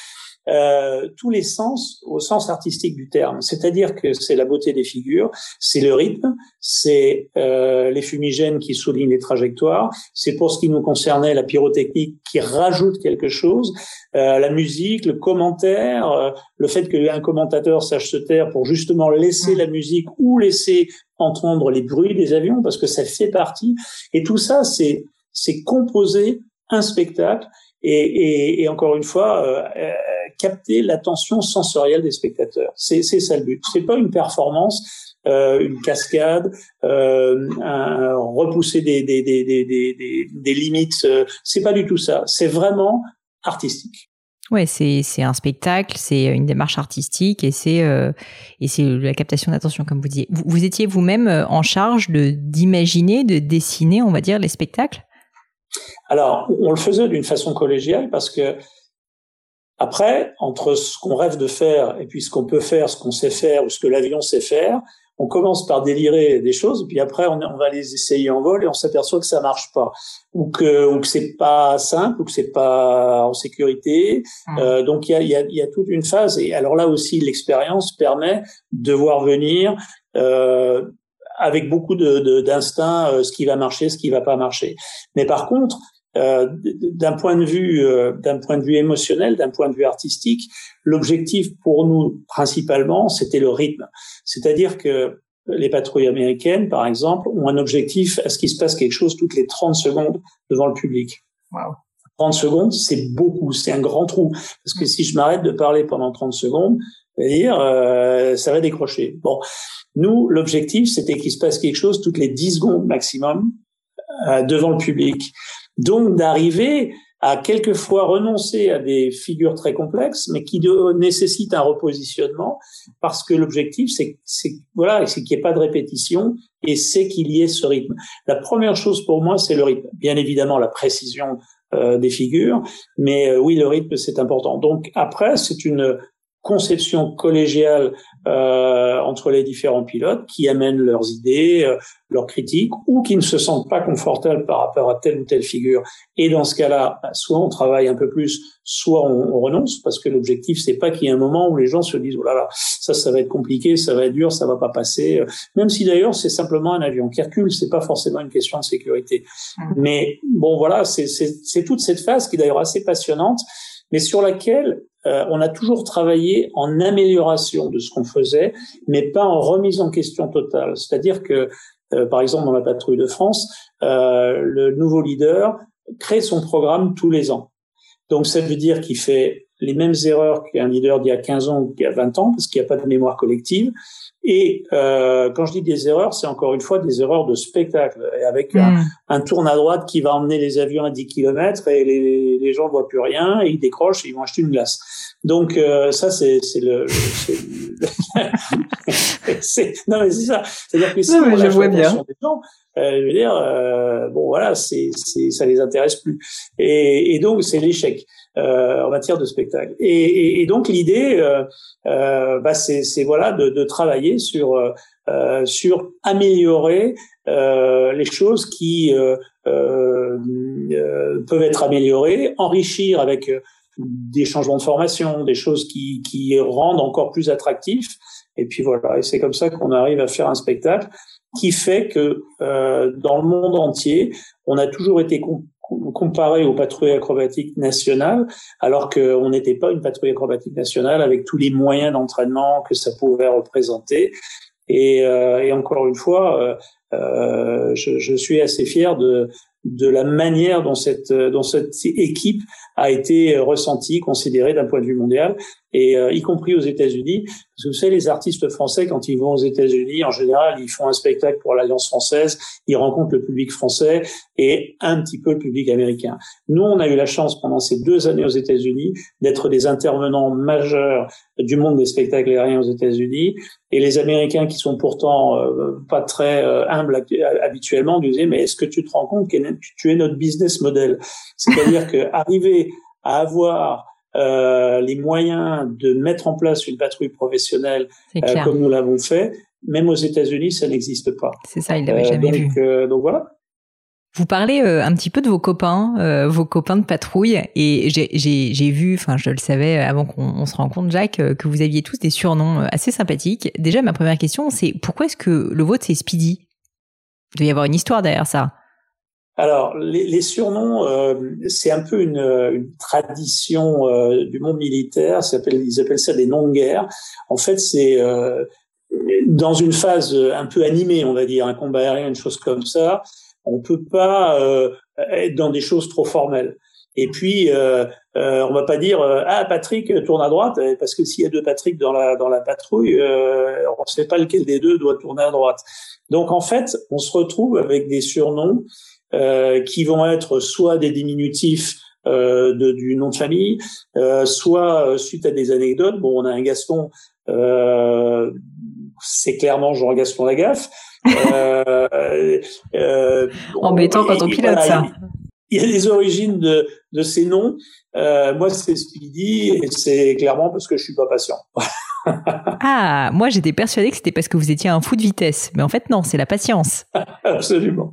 euh, tous les sens au sens artistique du terme. C'est-à-dire que c'est la beauté des figures, c'est le rythme, c'est euh, les fumigènes qui soulignent les trajectoires, c'est pour ce qui nous concernait la pyrotechnique qui rajoute quelque chose, euh, la musique, le commentaire, euh, le fait qu'un commentateur sache se taire pour justement laisser la musique ou laisser entendre les bruits des avions parce que ça fait partie. Et tout ça, c'est c'est composer un spectacle et, et, et encore une fois, euh, capter l'attention sensorielle des spectateurs. C'est ça le but. C'est pas une performance, euh, une cascade, euh, un, repousser des, des, des, des, des limites. Euh, c'est pas du tout ça. C'est vraiment artistique. Ouais, c'est un spectacle, c'est une démarche artistique et c'est euh, et c'est la captation d'attention comme vous disiez. Vous, vous étiez vous-même en charge de d'imaginer, de dessiner, on va dire, les spectacles? Alors, on le faisait d'une façon collégiale parce que après, entre ce qu'on rêve de faire et puis ce qu'on peut faire, ce qu'on sait faire ou ce que l'avion sait faire, on commence par délirer des choses, puis après on, va les essayer en vol et on s'aperçoit que ça marche pas, ou que ou que c'est pas simple, ou que c'est pas en sécurité. Mmh. Euh, donc il y a, y, a, y a toute une phase. Et alors là aussi, l'expérience permet de voir venir euh, avec beaucoup de d'instinct euh, ce qui va marcher, ce qui va pas marcher. Mais par contre, euh, d'un point de vue euh, d'un point de vue émotionnel, d'un point de vue artistique, l'objectif pour nous principalement, c'était le rythme. C'est-à-dire que les patrouilles américaines, par exemple, ont un objectif à ce qu'il se passe quelque chose toutes les 30 secondes devant le public. Wow. 30 secondes, c'est beaucoup, c'est un grand trou. Parce que si je m'arrête de parler pendant 30 secondes, euh, ça va décrocher. Bon, nous, l'objectif, c'était qu'il se passe quelque chose toutes les 10 secondes maximum devant le public. Donc d'arriver à quelquefois renoncer à des figures très complexes, mais qui nécessitent un repositionnement, parce que l'objectif, c'est, c'est voilà, c'est qu'il n'y ait pas de répétition, et c'est qu'il y ait ce rythme. La première chose pour moi, c'est le rythme. Bien évidemment, la précision euh, des figures, mais euh, oui, le rythme, c'est important. Donc après, c'est une conception collégiale euh, entre les différents pilotes qui amènent leurs idées, euh, leurs critiques, ou qui ne se sentent pas confortables par rapport à telle ou telle figure. Et dans ce cas-là, soit on travaille un peu plus, soit on, on renonce, parce que l'objectif c'est pas qu'il y ait un moment où les gens se disent oh là là, ça ça va être compliqué, ça va être dur, ça va pas passer. Même si d'ailleurs c'est simplement un avion qui recule, c'est pas forcément une question de sécurité. Mmh. Mais bon voilà, c'est toute cette phase qui est d'ailleurs assez passionnante mais sur laquelle euh, on a toujours travaillé en amélioration de ce qu'on faisait, mais pas en remise en question totale. C'est-à-dire que, euh, par exemple, dans la patrouille de France, euh, le nouveau leader crée son programme tous les ans. Donc ça veut dire qu'il fait les mêmes erreurs qu'un leader d'il y a 15 ans ou d'il y a 20 ans, parce qu'il n'y a pas de mémoire collective. Et euh, quand je dis des erreurs, c'est encore une fois des erreurs de spectacle, avec un, un tourne à droite qui va emmener les avions à 10 km et les, les gens ne voient plus rien et ils décrochent et ils vont acheter une glace. Donc euh, ça, c'est le... c'est non mais c'est ça. C'est-à-dire que si on je vois bien. Des gens, euh, je veux dire, euh, bon voilà, c'est ça les intéresse plus. Et, et donc c'est l'échec. Euh, en matière de spectacle. Et, donc l'idée, euh, euh, bah, c'est voilà de, travailler sur sur améliorer les choses qui peuvent être améliorées, enrichir avec des changements de formation, des choses qui, rendent encore plus attractifs. Et puis voilà, et c'est comme ça qu'on arrive à faire un spectacle qui fait que dans le monde entier, on a toujours été comparé aux patrouilles acrobatiques nationales, alors qu'on n'était pas une patrouille acrobatique nationale avec tous les moyens d'entraînement que ça pouvait représenter. Et, euh, et encore une fois, euh, euh je, je, suis assez fier de, la manière dont cette équipe a été ressentie, considérée d'un point de vue mondial, et euh, y compris aux États-Unis. Vous savez, les artistes français, quand ils vont aux États-Unis, en général, ils font un spectacle pour l'Alliance française, ils rencontrent le public français et un petit peu le public américain. Nous, on a eu la chance pendant ces deux années aux États-Unis d'être des intervenants majeurs du monde des spectacles aériens aux États-Unis. Et les Américains, qui sont pourtant euh, pas très euh, humbles habituellement, disaient mais est-ce que tu te rends compte que tu es notre business model? C'est-à-dire que arriver à avoir euh, les moyens de mettre en place une patrouille professionnelle euh, comme nous l'avons fait, même aux États-Unis, ça n'existe pas. C'est ça, il l'avait euh, jamais vu. donc voilà. Vous parlez un petit peu de vos copains, vos copains de patrouille, et j'ai vu, enfin je le savais avant qu'on se rencontre, Jacques, que vous aviez tous des surnoms assez sympathiques. Déjà, ma première question, c'est pourquoi est-ce que le vôtre c'est Speedy? Il doit y avoir une histoire derrière ça. Alors, les, les surnoms, euh, c'est un peu une, une tradition euh, du monde militaire. Appelle, ils appellent ça des noms de guerre. En fait, c'est euh, dans une phase un peu animée, on va dire, un combat aérien, une chose comme ça. On peut pas être dans des choses trop formelles. Et puis, euh, on va pas dire ah Patrick tourne à droite parce que s'il y a deux Patrick dans la dans la patrouille, on ne sait pas lequel des deux doit tourner à droite. Donc en fait, on se retrouve avec des surnoms euh, qui vont être soit des diminutifs euh, de, du nom de famille, euh, soit euh, suite à des anecdotes. Bon, on a un Gaston, euh, c'est clairement Jean Gaston Lagaffe. Euh, Embêtant quand on pilote ça. Il y a des origines de, de ces noms. moi, c'est ce qu'il dit, et c'est clairement parce que je suis pas patient. ah, moi j'étais persuadée que c'était parce que vous étiez un fou de vitesse, mais en fait non, c'est la patience. Absolument.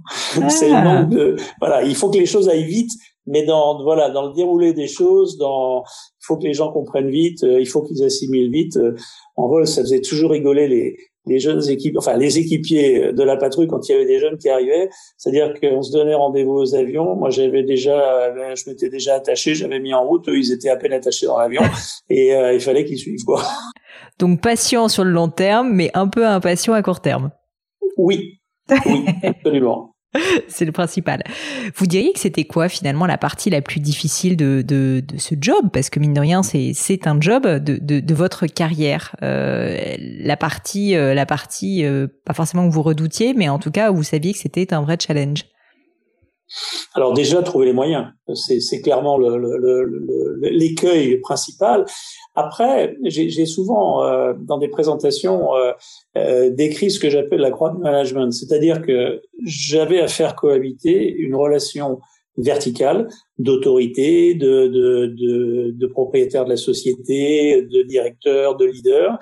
C'est le manque de voilà, il faut que les choses aillent vite, mais dans voilà, dans le déroulé des choses, dans il faut que les gens comprennent vite, euh, il faut qu'ils assimilent vite. Euh, en vol, ça faisait toujours rigoler les les jeunes équipes, enfin les équipiers de la patrouille quand il y avait des jeunes qui arrivaient, c'est-à-dire qu'on se donnait rendez-vous aux avions. Moi, j'avais déjà, je m'étais déjà attaché, j'avais mis en route. Eux, ils étaient à peine attachés dans l'avion et euh, il fallait qu'ils suivent quoi. Donc patient sur le long terme, mais un peu impatient à court terme. Oui, oui, absolument. c'est le principal. Vous diriez que c'était quoi finalement la partie la plus difficile de, de, ce job? Parce que mine de rien, c'est un job de, de, votre carrière. Euh, la partie, euh, la partie euh, pas forcément que vous redoutiez, mais en tout cas où vous saviez que c'était un vrai challenge. Alors déjà, trouver les moyens, c'est clairement l'écueil principal. Après, j'ai souvent, euh, dans des présentations, euh, euh, décrit ce que j'appelle la croix de management, c'est-à-dire que j'avais à faire cohabiter une relation verticale d'autorité, de, de, de, de propriétaire de la société, de directeur, de leader,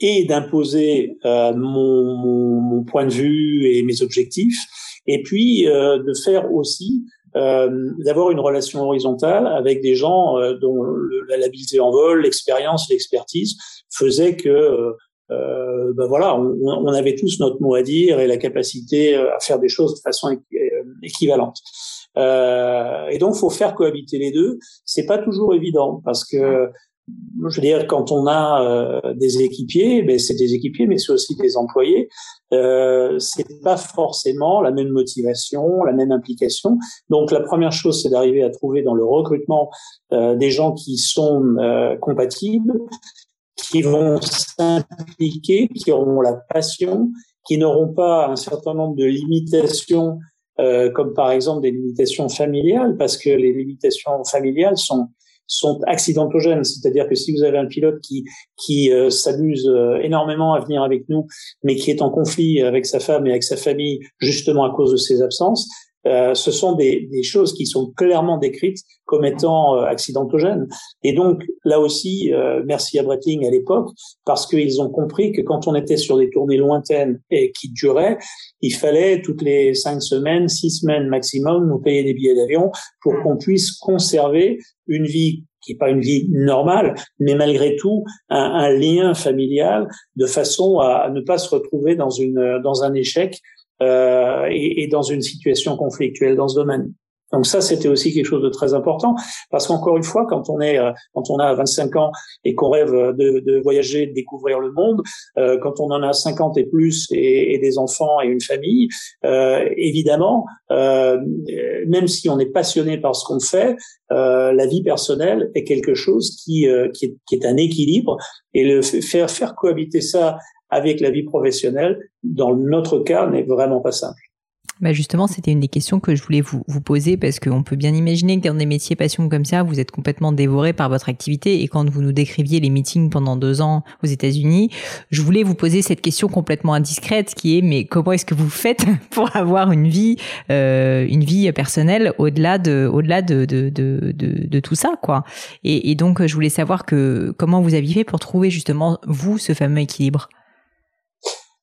et d'imposer euh, mon, mon, mon, point de vue et mes objectifs, et puis euh, de faire aussi euh, d'avoir une relation horizontale avec des gens euh, dont l'habileté en vol, l'expérience, l'expertise faisaient que euh, ben voilà, on, avait tous notre mot à dire et la capacité à faire des choses de façon équivalente. Euh, et donc, faut faire cohabiter les deux. C'est pas toujours évident parce que je veux dire, quand on a euh, des équipiers, ben c'est des équipiers, mais c'est aussi des employés. Euh, c'est pas forcément la même motivation, la même implication. Donc la première chose, c'est d'arriver à trouver dans le recrutement euh, des gens qui sont euh, compatibles, qui vont s'impliquer, qui auront la passion, qui n'auront pas un certain nombre de limitations, euh, comme par exemple des limitations familiales, parce que les limitations familiales sont sont accidentogènes, c'est-à-dire que si vous avez un pilote qui qui euh, s'amuse euh, énormément à venir avec nous, mais qui est en conflit avec sa femme et avec sa famille justement à cause de ses absences, euh, ce sont des, des, choses qui sont clairement décrites comme étant euh, accidentogènes. Et donc là aussi, euh, merci à Breitling à l'époque, parce qu'ils ont compris que quand on était sur des tournées lointaines et qui duraient, il fallait toutes les cinq semaines, six semaines maximum, nous payer des billets d'avion pour qu'on puisse conserver une vie qui n'est pas une vie normale, mais malgré tout un, un lien familial, de façon à, à ne pas se retrouver dans une dans un échec euh, et, et, dans une situation conflictuelle dans ce domaine. Donc ça, c'était aussi quelque chose de très important, parce qu'encore une fois, quand on est, euh, quand on a 25 ans et qu'on rêve de, de, voyager, de découvrir le monde, euh, quand on en a 50 et plus et, et des enfants et une famille, euh, évidemment, euh, même si on est passionné par ce qu'on fait, euh, la vie personnelle est quelque chose qui, qui est, qui, est, un équilibre et le faire faire cohabiter ça avec la vie professionnelle, dans notre cas, n'est vraiment pas simple. Bah justement, c'était une des questions que je voulais vous, vous poser parce qu'on peut bien imaginer que dans des métiers passion comme ça, vous êtes complètement dévoré par votre activité et quand vous nous décriviez les meetings pendant deux ans aux États-Unis, je voulais vous poser cette question complètement indiscrète qui est mais comment est-ce que vous faites pour avoir une vie, euh, une vie personnelle au-delà de, au-delà de, de, de, de, tout ça quoi? Et, et donc je voulais savoir que comment vous aviez fait pour trouver justement vous ce fameux équilibre?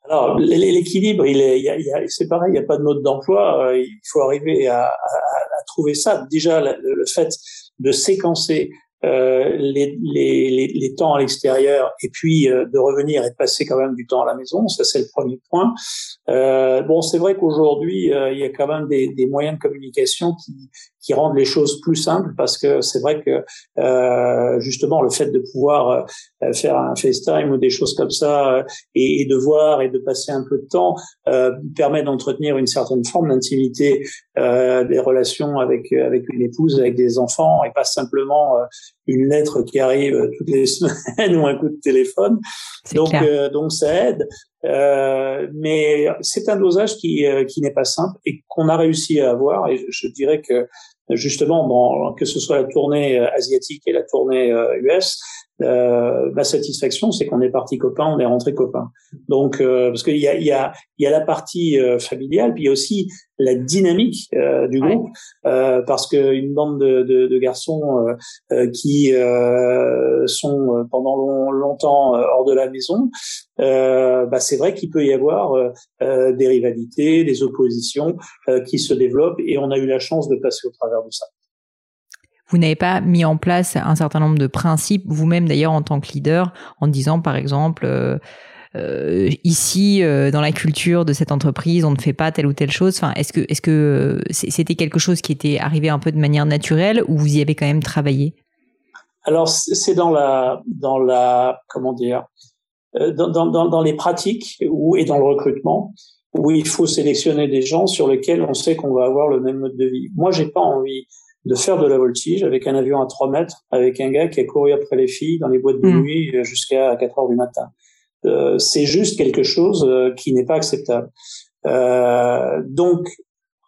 Alors, l'équilibre, il est, c'est pareil, il n'y a pas de mode d'emploi. Euh, il faut arriver à, à, à trouver ça. Déjà, le, le, fait de séquencer euh, les, les, les, temps à l'extérieur et puis euh, de revenir et de passer quand même du temps à la maison, ça c'est le premier point. Euh, bon, c'est vrai qu'aujourd'hui, euh, il y a quand même des, des, moyens de communication qui, qui rendent les choses plus simples parce que c'est vrai que euh, justement le fait de pouvoir euh, faire un FaceTime ou des choses comme ça et, et, de voir et de passer un peu de temps permet d'entretenir une certaine forme d'intimité des relations avec avec une épouse, avec des enfants et pas simplement une lettre qui arrive toutes les semaines ou un coup de téléphone. Donc donc ça aide. Euh, mais c'est un dosage qui, euh, qui n'est pas simple et qu'on a réussi à avoir. Et je, dirais que justement, dans, que ce soit la tournée euh, asiatique et la tournée US, euh, ma satisfaction, c'est qu'on est parti copains, on est rentré copains. Donc, euh, parce qu'il y a, y, a, y a la partie euh, familiale, puis il y a aussi la dynamique euh, du groupe, euh, parce qu'une bande de, de, de garçons qui sont pendant long, longtemps hors de la maison, bah, c'est vrai qu'il peut y avoir des rivalités, des oppositions qui se développent, et on a eu la chance de passer au travers de ça vous n'avez pas mis en place un certain nombre de principes, vous-même d'ailleurs en tant que leader, en disant par exemple, euh, euh, ici euh, dans la culture de cette entreprise, on ne fait pas telle ou telle chose. Enfin, est-ce que est-ce que c'était quelque chose qui était arrivé un peu de manière naturelle ou vous y avez quand même travaillé? Alors c'est dans la dans la comment dire dans, dans, les pratiques ou et dans le recrutement où il faut sélectionner des gens sur lesquels on sait qu'on va avoir le même mode de vie. Moi, j'ai pas envie de faire de la voltige avec un avion à 3 mètres, avec un gars qui a couru après les filles dans les boîtes de mm. nuit euh, jusqu'à 4 heures du matin. Euh, c'est juste quelque chose euh, qui n'est pas acceptable. Euh, donc,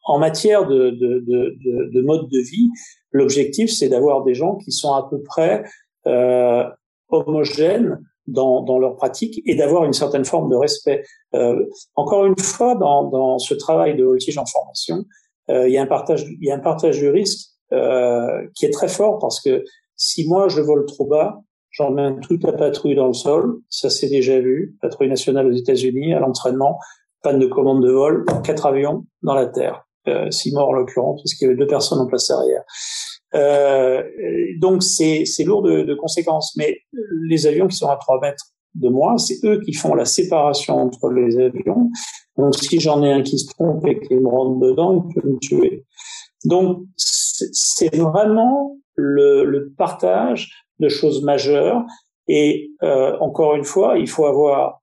en matière de, de, de, de mode de vie, l'objectif, c'est d'avoir des gens qui sont à peu près euh, homogènes dans, dans leur pratique et d'avoir une certaine forme de respect. Euh, encore une fois, dans, dans ce travail de voltige en formation, euh, il y a un partage, il y a un partage du risque euh, qui est très fort parce que si moi je vole trop bas, j'emmène toute la patrouille dans le sol. Ça s'est déjà vu. Patrouille nationale aux États-Unis à l'entraînement, panne de commande de vol, quatre avions dans la terre, euh, six morts en l'occurrence parce qu'il y avait deux personnes en place arrière. Euh, donc c'est c'est lourd de, de, conséquences. Mais les avions qui sont à 3 mètres de moi, c'est eux qui font la séparation entre les avions. Donc si j'en ai un qui se trompe et qui me rentre dedans, il peut me tuer. Donc c'est vraiment le, le, partage de choses majeures. Et euh, encore une fois, il faut avoir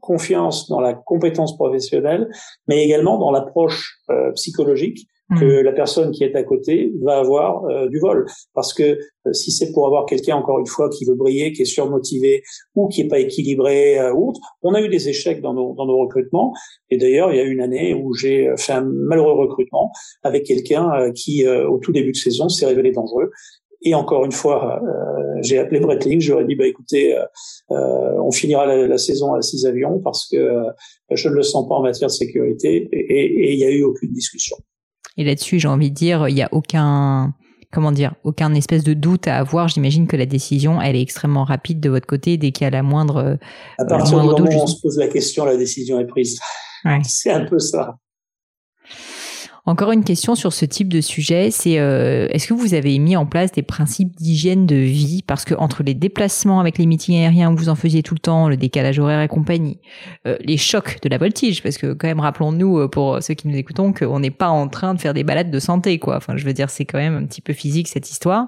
confiance dans la compétence professionnelle, mais également dans l'approche euh, psychologique que hmm. la personne qui est à côté va avoir euh, du vol. Parce que euh, si c'est pour avoir quelqu'un, encore une fois, qui veut briller, qui est surmotivé ou qui est pas équilibré euh, ou autre, on a eu des échecs dans nos, dans nos recrutements. Et d'ailleurs, il y a une année où j'ai fait un malheureux recrutement avec quelqu'un qui, au tout début de saison, s'est révélé dangereux. Et encore une fois, j'ai appelé leur ai dit, bah écoutez, on finira la, saison à six avions parce que je ne le sens pas en matière de sécurité et il n'y a eu aucune discussion. Et là-dessus, j'ai envie de dire, il n'y a aucun, comment dire, aucun espèce de doute à avoir. J'imagine que la décision, elle est extrêmement rapide de votre côté dès qu'il y a la moindre. À partir du moment où on se pose la question, la décision est prise. Ouais. C'est un peu ça. Encore une question sur ce type de sujet, c'est euh, est-ce que vous avez mis en place des principes d'hygiène de vie? Parce que entre les déplacements avec les meetings aériens où vous en faisiez tout le temps, le décalage horaire et compagnie, euh, les chocs de la voltige, parce que quand même rappelons-nous euh, pour ceux qui nous écoutons qu'on n'est pas en train de faire des balades de santé, quoi. Enfin, je veux dire, c'est quand même un petit peu physique cette histoire.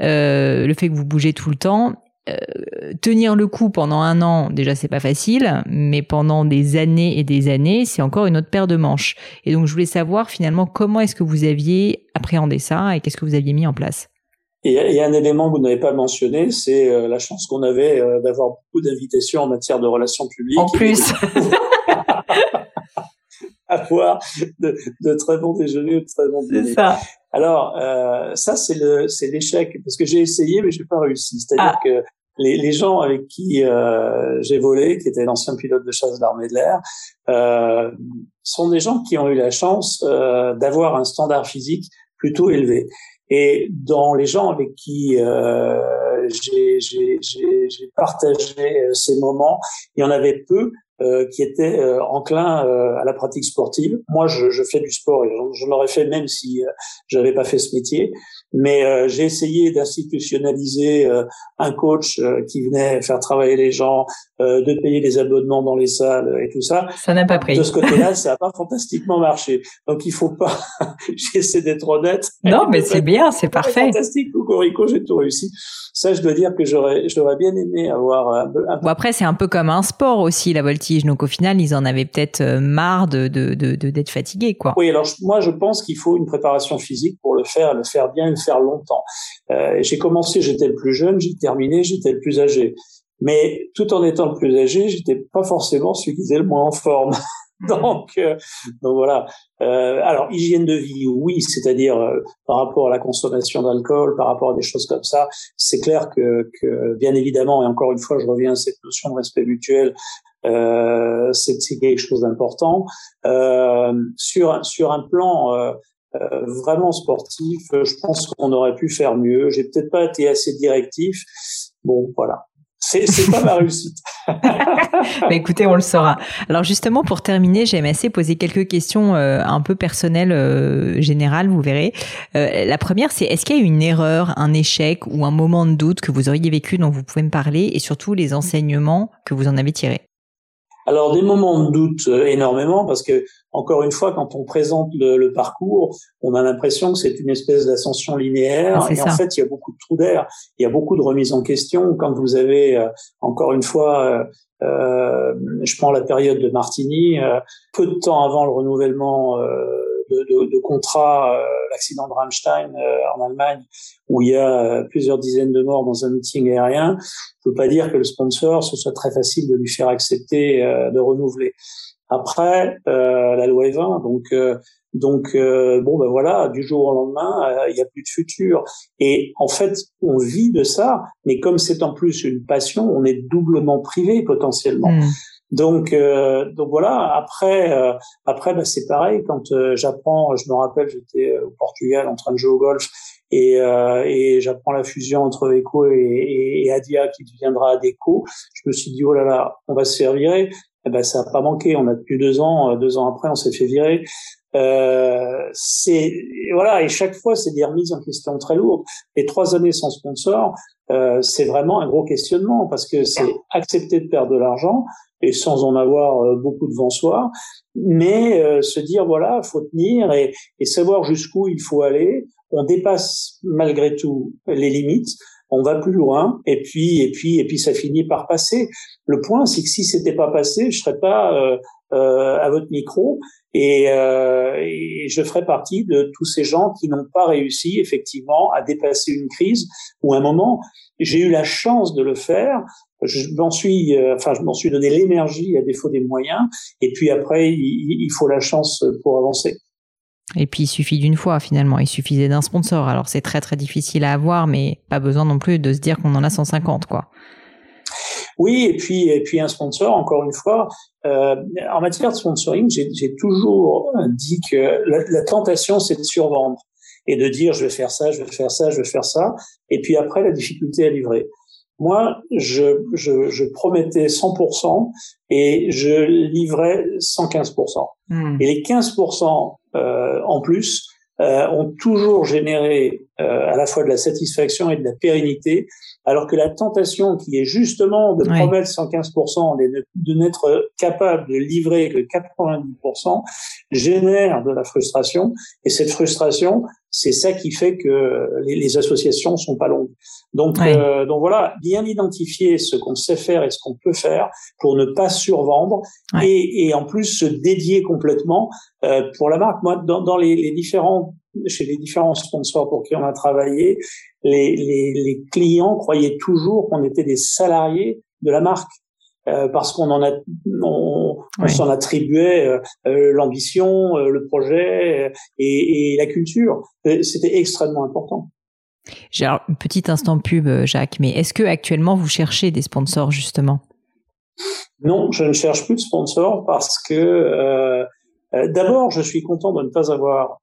le fait que vous bougez tout le temps euh, tenir le coup pendant un an, déjà c'est pas facile, mais pendant des années et des années, c'est encore une autre paire de manches. Et donc je voulais savoir finalement comment est-ce que vous aviez appréhendé ça et qu'est-ce que vous aviez mis en place? A un élément que vous n'avez pas mentionné, c'est euh, la chance qu'on avait euh, d'avoir beaucoup d'invitations en matière de relations publiques. En plus. avoir de, de, très bons déjeuners, de très bons. C'est ça. Alors euh, ça c'est le c'est l'échec parce que j'ai essayé mais j'ai pas réussi. C'est-à-dire ah. que les, les, gens avec qui euh, j'ai volé, qui étaient l'ancien pilote de chasse de l'armée de l'air, euh, sont des gens qui ont eu la chance d'avoir un standard physique plutôt élevé. Et dans les gens avec qui euh, j'ai partagé ces moments, il y en avait peu euh, qui étaient euh, enclins euh, à la pratique sportive. Moi, je, je fais du sport et je, je l'aurais fait même si j'avais pas fait ce métier. Mais j'ai essayé d'institutionnaliser un coach qui venait faire travailler les gens, de payer les abonnements dans les salles et tout ça. Ça n'a pas pris. De ce côté-là, ça n'a pas fantastiquement marché. Donc il faut pas. J'essaie d'être honnête. Non, mais c'est bien, c'est parfait. Fantastique, Cocorico, j'ai tout réussi. Ça, je dois dire que j'aurais, j'aurais bien aimé avoir un peu. Bon, après, c'est un peu comme un sport aussi, la voltige. Donc, au final, ils en avaient peut-être euh, marre de, de, de, d'être fatigués, quoi. Oui, alors moi, je pense qu'il faut une préparation physique pour le faire, le faire bien, le faire longtemps. Euh, j'ai commencé, j'étais le plus jeune, j'ai terminé, j'étais le plus âgé. Mais tout en étant le plus âgé, j'étais pas forcément celui qui était le moins en forme. donc, euh, donc voilà. Euh, alors hygiène de vie, oui, c'est-à-dire euh, par rapport à la consommation d'alcool, par rapport à des choses comme ça, c'est clair que, que, bien évidemment, et encore une fois, je reviens à cette notion de respect mutuel, euh, c'est quelque chose d'important. sur sur un plan vraiment sportif, je pense qu'on aurait pu faire mieux. J'ai peut-être pas été assez directif. Bon, voilà c'est pas ma réussite. Mais écoutez, on le saura. Alors justement, pour terminer, j'aime assez poser quelques questions euh, un peu personnelles, euh, générales, vous verrez. Euh, la première, c'est est-ce qu'il y a eu une erreur, un échec ou un moment de doute que vous auriez vécu dont vous pouvez me parler et surtout les enseignements que vous en avez tirés? Alors des moments de doute euh, énormément parce que encore une fois quand on présente le, le parcours, on a l'impression que c'est une espèce d'ascension linéaire ah, et en fait il y a beaucoup de trous d'air, il y a beaucoup de remises en question. Quand vous avez euh, encore une fois euh, euh, je prends la période de Martini, peu de temps avant le renouvellement de, de, de contrat, l'accident de Rammstein en Allemagne, où il y a plusieurs dizaines de morts dans un meeting aérien, ne peut pas dire que le sponsor, ce soit très facile de lui faire accepter euh, de renouveler. Après, euh, la loi est 20, donc euh, Donc bon ben voilà, du jour au lendemain, il n'y a plus de futur. Et en fait, on vit de ça, mais comme c'est en plus une passion, on est doublement privé potentiellement. Mmh. Donc, euh, donc voilà. Après, euh, après, bah, c'est pareil. Quand euh, j'apprends, je me rappelle, j'étais au Portugal en train de jouer au golf et, et j'apprends la fusion entre Eco et, et, Adia qui deviendra Adeco. Je me suis dit oh là là, on va se faire virer. Eh ben ça a pas manqué. On a tenu deux ans. Deux ans après, on s'est fait virer. Euh, c'est voilà et chaque fois c'est des remises en question très lourdes. Les trois années sans sponsor, euh, c'est vraiment un gros questionnement parce que c'est accepter de perdre de l'argent et sans en avoir euh, beaucoup devant soi, mais euh, se dire voilà, faut tenir et, et savoir jusqu'où il faut aller. On dépasse malgré tout les limites on va plus loin et puis et puis et puis ça finit par passer. Le point c'est que si c'était pas passé, je serais pas euh, euh, à votre micro et, euh, je ferai partie de tous ces gens qui n'ont pas réussi effectivement à dépasser une crise ou un moment. J'ai eu la chance de le faire. Je m'en suis, euh, enfin, je m'en suis donné l'énergie à défaut des moyens. Et puis après, il, il faut la chance pour avancer. Et puis il suffit d'une fois finalement, il suffisait d'un sponsor. Alors c'est très très difficile à avoir, mais pas besoin non plus de se dire qu'on en a 150 quoi. Oui, et puis et puis un sponsor, encore une fois, euh, en matière de sponsoring, j'ai toujours dit que la, tentation c'est de survendre et de dire je vais faire ça, je vais faire ça, je vais faire ça, et puis après la difficulté à livrer. Moi, je, je, je promettais 100% et je livrais 115%. Hmm. Et les 15% euh, en plus euh, ont toujours généré euh, à la fois de la satisfaction et de la pérennité, alors que la tentation qui est justement de promettre 115% et de, n'être capable de livrer que 90% génère de la frustration. Et cette frustration, c'est ça qui fait que les, les associations sont pas longues. Donc, euh, donc voilà, bien identifier ce qu'on sait faire et ce qu'on peut faire pour ne pas survendre et, et, en plus se dédier complètement euh, pour la marque. Moi, dans, dans les, les différents chez les différents sponsors pour qui on a travaillé, les, les, les clients croyaient toujours qu'on était des salariés de la marque. Euh, parce qu'on en a, on, on s'en attribuait euh, euh l'ambition, euh, le projet et, et la culture. C'était extrêmement important. J'ai un petit instant pub, Jacques, mais est-ce que actuellement vous cherchez des sponsors justement? Non, je ne cherche plus de sponsors parce que euh, d'abord, je suis content de ne pas avoir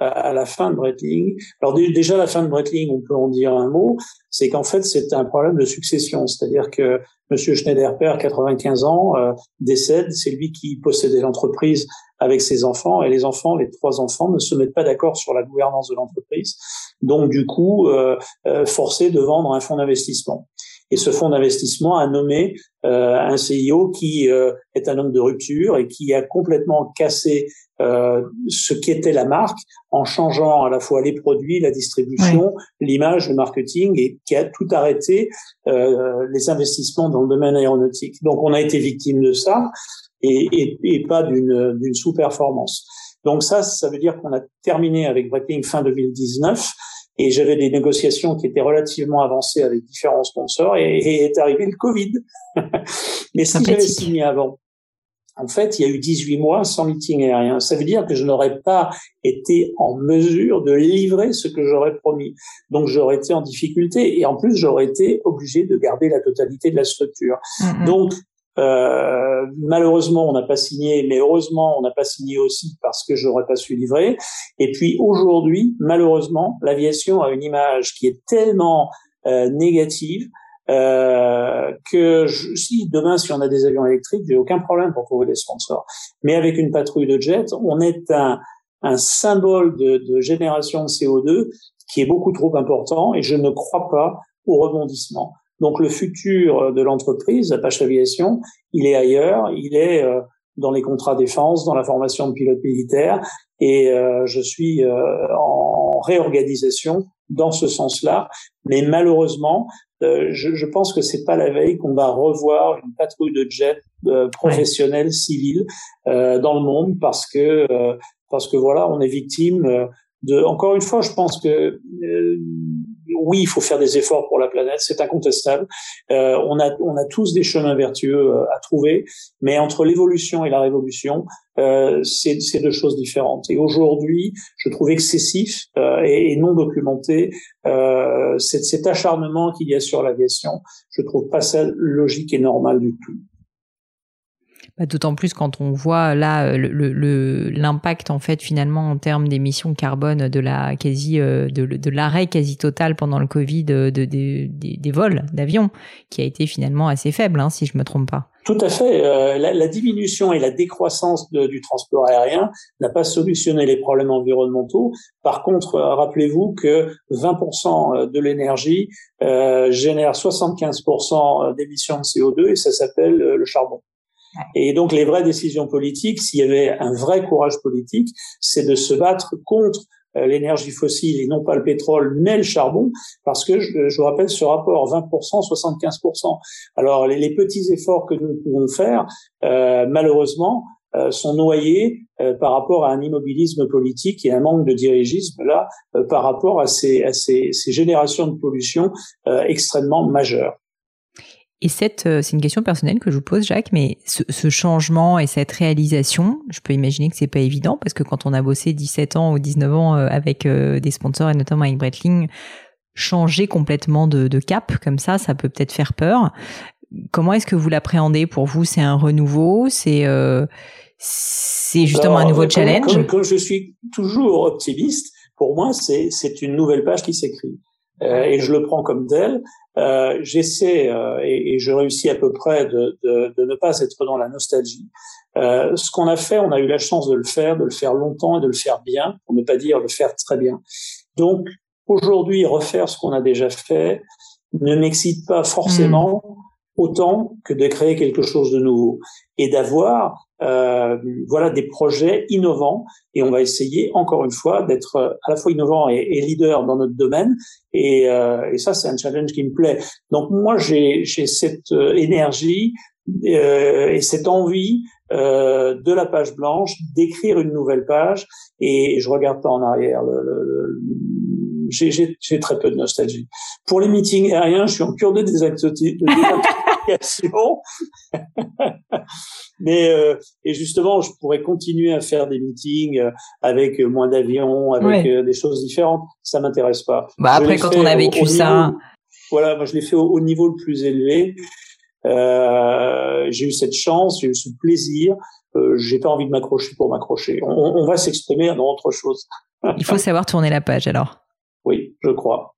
à la fin de Breitling. Alors déjà la fin de Breitling, on peut en dire un mot, c'est qu'en fait c'est un problème de succession, c'est-à-dire que Monsieur Schneider père, 95 ans, euh, décède, c'est lui qui possédait l'entreprise avec ses enfants. Et les enfants, les trois enfants, ne se mettent pas d'accord sur la gouvernance de l'entreprise, donc du coup euh, euh, forcé de vendre un fonds d'investissement. Et ce fonds d'investissement a nommé euh, un CIO qui euh, est un homme de rupture et qui a complètement cassé euh, ce qu'était la marque en changeant à la fois les produits, la distribution, l'image, le marketing et qui a tout arrêté euh, les investissements dans le domaine aéronautique. Donc on a été victime de ça et, et, et pas d'une sous-performance. Donc ça, ça veut dire qu'on a terminé avec Breitling fin 2019 et j'avais des négociations qui étaient relativement avancées avec différents sponsors et, est arrivé le Covid. Mais si j'avais signé avant, en fait, il y a eu 18 mois sans meeting aérien. Ça veut dire que je n'aurais pas été en mesure de livrer ce que j'aurais promis. Donc, j'aurais été en difficulté et en plus, j'aurais été obligé de garder la totalité de la structure. Mm-hmm. Donc, euh, malheureusement, on n'a pas signé, mais heureusement, on n'a pas signé aussi parce que j'aurais pas su livrer. Et puis aujourd'hui, malheureusement, l'aviation a une image qui est tellement euh, négative euh, que je, si demain, si on a des avions électriques, j'ai aucun problème pour trouver des sponsors. Mais avec une patrouille de jets, on est un, un symbole de, de génération de CO2 qui est beaucoup trop important et je ne crois pas au rebondissement. Donc le futur de l'entreprise, Apache Aviation, il est ailleurs, il est euh, dans les contrats défense, dans la formation de pilotes militaires, et euh, je suis euh, en réorganisation dans ce sens-là. Mais malheureusement, je, je, pense que c'est pas la veille qu'on va revoir une patrouille de jets professionnels civils dans le monde, parce que parce que voilà, on est victime de. Encore une fois, je pense que oui, il faut faire des efforts pour la planète, c'est incontestable. Euh, on a on a tous des chemins vertueux euh, à trouver, mais entre l'évolution et la révolution, euh, c'est deux choses différentes. Et aujourd'hui, je trouve excessif euh, et, et, non documenté euh, cet, cet acharnement qu'il y a sur l'aviation. Je trouve pas ça logique et normal du tout. Bah, d'autant plus quand on voit là l'impact le, en fait finalement en termes d'émissions carbone de la quasi euh, de, de l'arrêt quasi total pendant le Covid de, de, des vols d'avions qui a été finalement assez faible hein, si je me trompe pas. Tout à fait. Euh, la, la, diminution et la décroissance du transport aérien n'a pas solutionné les problèmes environnementaux. Par contre, euh, rappelez-vous que 20% de l'énergie euh, génère 75% d'émissions de CO2 et ça s'appelle le charbon. Et donc les vraies décisions politiques, s'il y avait un vrai courage politique, c'est de se battre contre euh, l'énergie fossile et non pas le pétrole, mais le charbon, parce que je, je vous rappelle ce rapport 20%, 75%. Alors les, les, petits efforts que nous pouvons faire, euh, malheureusement, euh, sont noyés euh, par rapport à un immobilisme politique et un manque de dirigisme là euh, par rapport à ces, à ces, ces générations de pollution extrêmement majeures. Et cette, euh, c'est une question personnelle que je vous pose, Jacques, mais ce, ce, changement et cette réalisation, je peux imaginer que c'est pas évident parce que quand on a bossé 17 ans ou 19 ans euh, avec euh, des sponsors et notamment avec Breitling, changer complètement de, de cap comme ça, ça peut peut-être faire peur. Comment est-ce que vous l'appréhendez pour vous? C'est un renouveau? C'est euh, c'est justement un nouveau challenge? comme, comme, je suis toujours optimiste, pour moi, c'est c'est une nouvelle page qui s'écrit. Euh, et je le prends comme tel. Euh, J'essaie, euh, et, et, je réussis à peu près, de, de, de, ne pas être dans la nostalgie. Euh, ce qu'on a fait, on a eu la chance de le faire, de le faire longtemps et de le faire bien, pour ne pas dire le faire très bien. Donc, aujourd'hui, refaire ce qu'on a déjà fait ne m'excite pas forcément. Mmh autant que de créer quelque chose de nouveau et d'avoir euh, voilà des projets innovants. Et on va essayer encore une fois d'être à la fois innovant et, et leader dans notre domaine. Et, euh, et ça c'est un challenge qui me plaît. Donc moi j'ai cette euh, énergie euh, et cette envie euh, de la page blanche d'écrire une nouvelle page. Et je regarde pas en arrière le, le, j'ai très peu de nostalgie. Pour les meetings aériens, je suis en cure de désactivation. Mais euh, et justement, je pourrais continuer à faire des meetings euh, avec moins d'avions, avec euh, des choses différentes. Ça m'intéresse pas. Bah après, quand on a vécu ça, voilà, moi je l'ai fait au, niveau le plus élevé. Euh, j'ai eu cette chance, j'ai eu ce plaisir. Euh, j'ai pas envie de m'accrocher pour m'accrocher. On, on va s'exprimer dans autre chose. Il faut savoir tourner la page alors. Oui, je crois.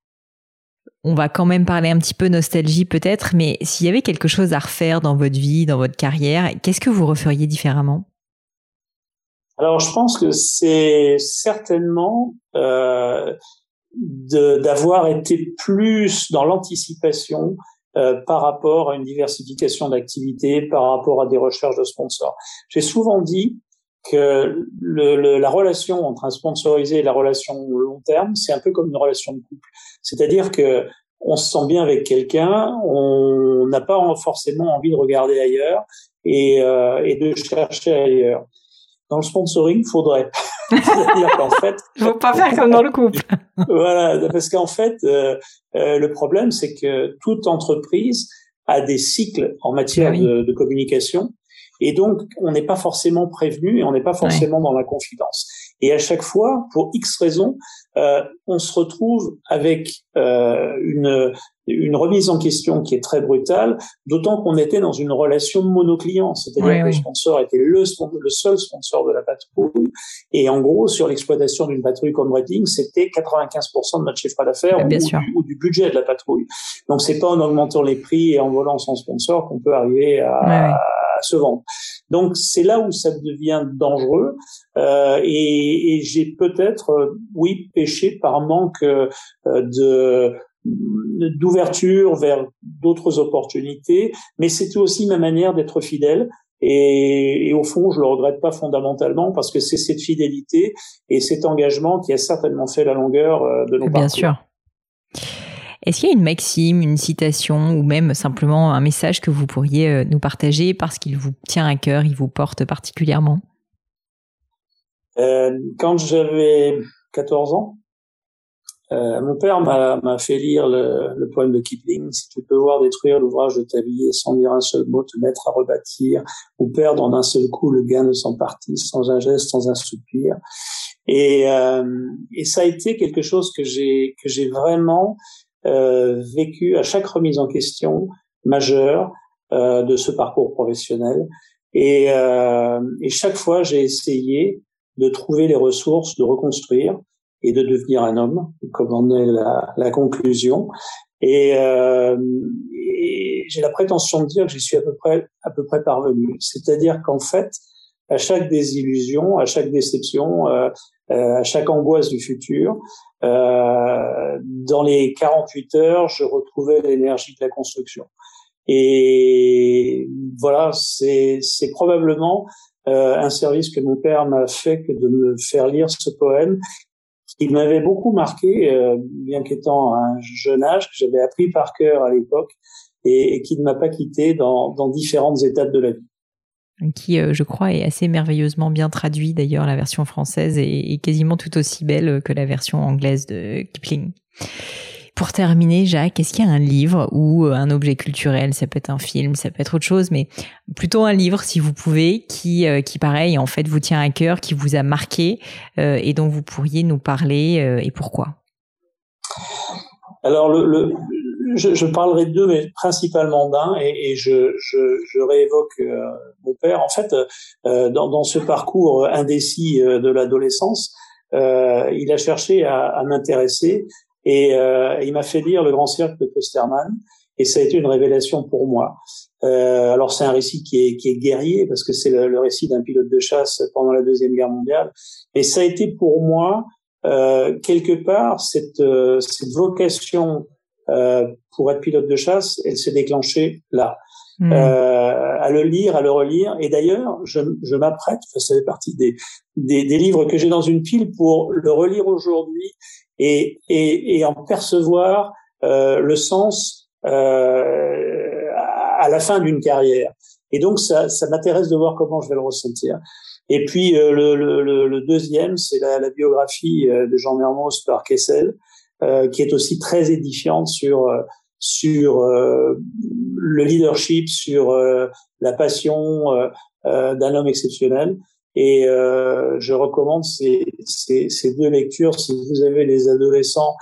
On va quand même parler un petit peu nostalgie peut-être, mais s'il y avait quelque chose à refaire dans votre vie, dans votre carrière, qu'est-ce que vous referiez différemment? Alors je pense que c'est certainement euh, d'avoir été plus dans l'anticipation euh, par rapport à une diversification d'activités, par rapport à des recherches de sponsors. J'ai souvent dit que le, le, la relation entre un sponsorisé et la relation long terme, c'est un peu comme une relation de couple. C'est-à-dire que on se sent bien avec quelqu'un, on n'a pas forcément envie de regarder ailleurs et, euh, et de chercher ailleurs. Dans le sponsoring, il faudrait. C'est-à-dire qu'en fait, faut pas faire comme dans le couple. voilà, parce qu'en fait, euh, euh, le problème, c'est que toute entreprise a des cycles en matière ah de, de communication et donc, on n'est pas forcément prévenu et on n'est pas forcément dans la confidence. Et à chaque fois, pour X raisons, euh, on se retrouve avec euh, une, une remise en question qui est très brutale, d'autant qu'on était dans une relation monoclient, c'est-à-dire que le sponsor était le, le, seul sponsor de la patrouille, et en gros, sur l'exploitation d'une patrouille comme Reading, c'était 95% de notre chiffre d'affaires ou, ou, du budget de la patrouille. Donc, c'est pas en augmentant les prix et en volant son sponsor qu'on peut arriver à, se vendre. Donc c'est là où ça devient dangereux euh, et, et j'ai peut-être, euh, oui, péché par manque euh, de d'ouverture vers d'autres opportunités, mais c'était aussi ma manière d'être fidèle. Et, et, au fond, je le regrette pas fondamentalement parce que c'est cette fidélité et cet engagement qui a certainement fait la longueur euh, de nos Bien sûr. Est-ce qu'il y a une maxime, une citation ou même simplement un message que vous pourriez euh, nous partager parce qu'il vous tient à cœur, il vous porte particulièrement? Euh, Quand j'avais 14 ans, Euh, mon père m'a fait lire le, le, poème de Kipling. Si tu peux voir détruire l'ouvrage de ta vie sans dire un seul mot, te mettre à rebâtir ou perdre en un seul coup le gain de son parti, sans un geste, sans un soupir. Et, euh, et ça a été quelque chose que j'ai que j'ai vraiment vécu à chaque remise en question majeure euh, de ce parcours professionnel. Et, euh, et chaque fois, j'ai essayé de trouver les ressources, de reconstruire et de devenir un homme, comme en est la, la conclusion. Et, euh, et j'ai la prétention de dire que j'y suis à peu près à peu près parvenu. C'est-à-dire qu'en fait, à chaque désillusion, à chaque déception, euh, euh, à chaque angoisse du futur, euh, dans les 48 heures, je retrouvais l'énergie de la construction. Et voilà, c'est probablement euh, un service que mon père m'a fait que de me faire lire ce poème qui m'avait beaucoup marqué, euh, bien qu'étant un jeune âge, que j'avais appris par cœur à l'époque et, qui ne m'a pas quitté dans, dans différentes étapes de la vie qui, euh, je crois, est assez merveilleusement bien traduit. D'ailleurs, la version française est, quasiment tout aussi belle que la version anglaise de Kipling. Pour terminer, Jacques, est-ce qu'il y a un livre ou un objet culturel, ça peut être un film, ça peut être autre chose, mais plutôt un livre, si vous pouvez, qui, euh, qui pareil, en fait, vous tient à cœur, qui vous a marqué euh, et dont vous pourriez nous parler et pourquoi? Alors, le, je, je, parlerai d'eux, mais principalement d'un, et, et je, je, je, réévoque euh, mon père. En fait, euh, dans, dans, ce parcours indécis euh, de l'adolescence, euh, il a cherché à, à m'intéresser et il m'a fait lire Le Grand Cercle de Posterman, et ça a été une révélation pour moi. alors c'est un récit qui est, qui est guerrier parce que c'est le, récit d'un pilote de chasse pendant la deuxième guerre mondiale, et ça a été pour moi quelque part cette, cette vocation euh, pour être pilote de chasse, elle s'est déclenchée là. Hmm. Euh, à le lire, à le relire. Et d'ailleurs, je, je m'apprête, ça fait partie des, des, des livres que j'ai dans une pile pour le relire aujourd'hui et, et, et, en percevoir euh, le sens euh, à la fin d'une carrière. Et donc, ça, ça m'intéresse de voir comment je vais le ressentir. Et puis, euh, le, le, le, deuxième, c'est la, la, biographie euh, de Jean Mermoz par Kessel, qui est aussi très édifiante sur euh, sur euh, le leadership, sur la passion d'un homme exceptionnel. Et je recommande ces, ces, ces, deux lectures si vous avez des adolescents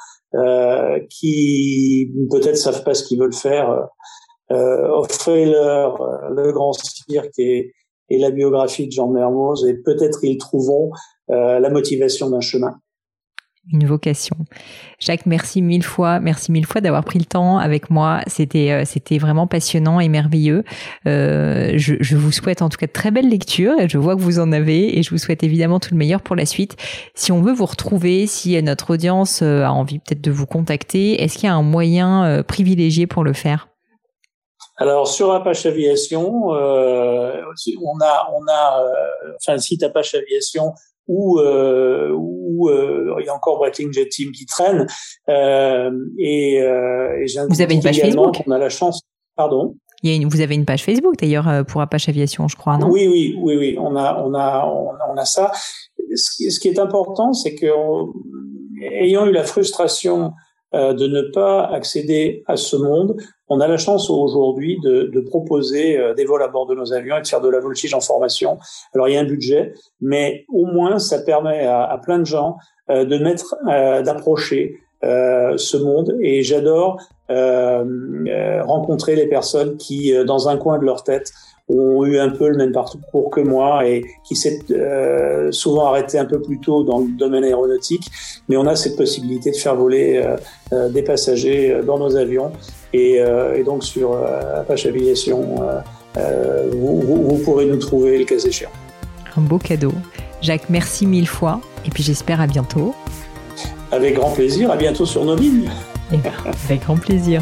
qui peut-être savent pas ce qu'ils veulent faire. offrez-leur le grand cirque et, et la biographie de Jean Mermoz et peut-être ils trouveront la motivation d'un chemin une vocation. Jacques, merci mille fois, merci mille fois d'avoir pris le temps avec moi. C'était euh, c'était vraiment passionnant et merveilleux. Euh, je, vous souhaite en tout cas de très belles lectures. Je vois que vous en avez et je vous souhaite évidemment tout le meilleur pour la suite. Si on veut vous retrouver, si notre audience euh, a envie peut-être de vous contacter, est-ce qu'il y a un moyen privilégié pour le faire? Alors sur Apache Aviation, on a on a enfin le site Apache Aviation où, euh, où euh, il y a encore Breitling Jet Team qui traîne. Euh, et, euh, et vous avez une page Facebook? On a la chance. Pardon? Il y a une, vous avez une page Facebook d'ailleurs euh, pour Apache Aviation, je crois, non? Oui, oui, oui, oui. On a, on a, on a, ça. Ce, ce qui est important, c'est que ayant eu la frustration euh, de ne pas accéder à ce monde, on a la chance aujourd'hui de, de, proposer euh, des vols à bord de nos avions et de faire de la voltige en formation. Alors il y a un budget, mais au moins ça permet à, plein de gens euh, de mettre, d'approcher ce monde. Et j'adore rencontrer les personnes qui, dans un coin de leur tête, ont eu un peu le même parcours que moi et qui s'est euh, souvent arrêté un peu plus tôt dans le domaine aéronautique. Mais on a cette possibilité de faire voler euh, euh des passagers dans nos avions. Et, euh, et donc sur Apache Aviation, vous, vous, vous, pourrez nous trouver le cas échéant. Un beau cadeau. Jacques, merci mille fois. Et puis j'espère à bientôt. Avec grand plaisir. À bientôt sur nos lignes. Avec grand plaisir.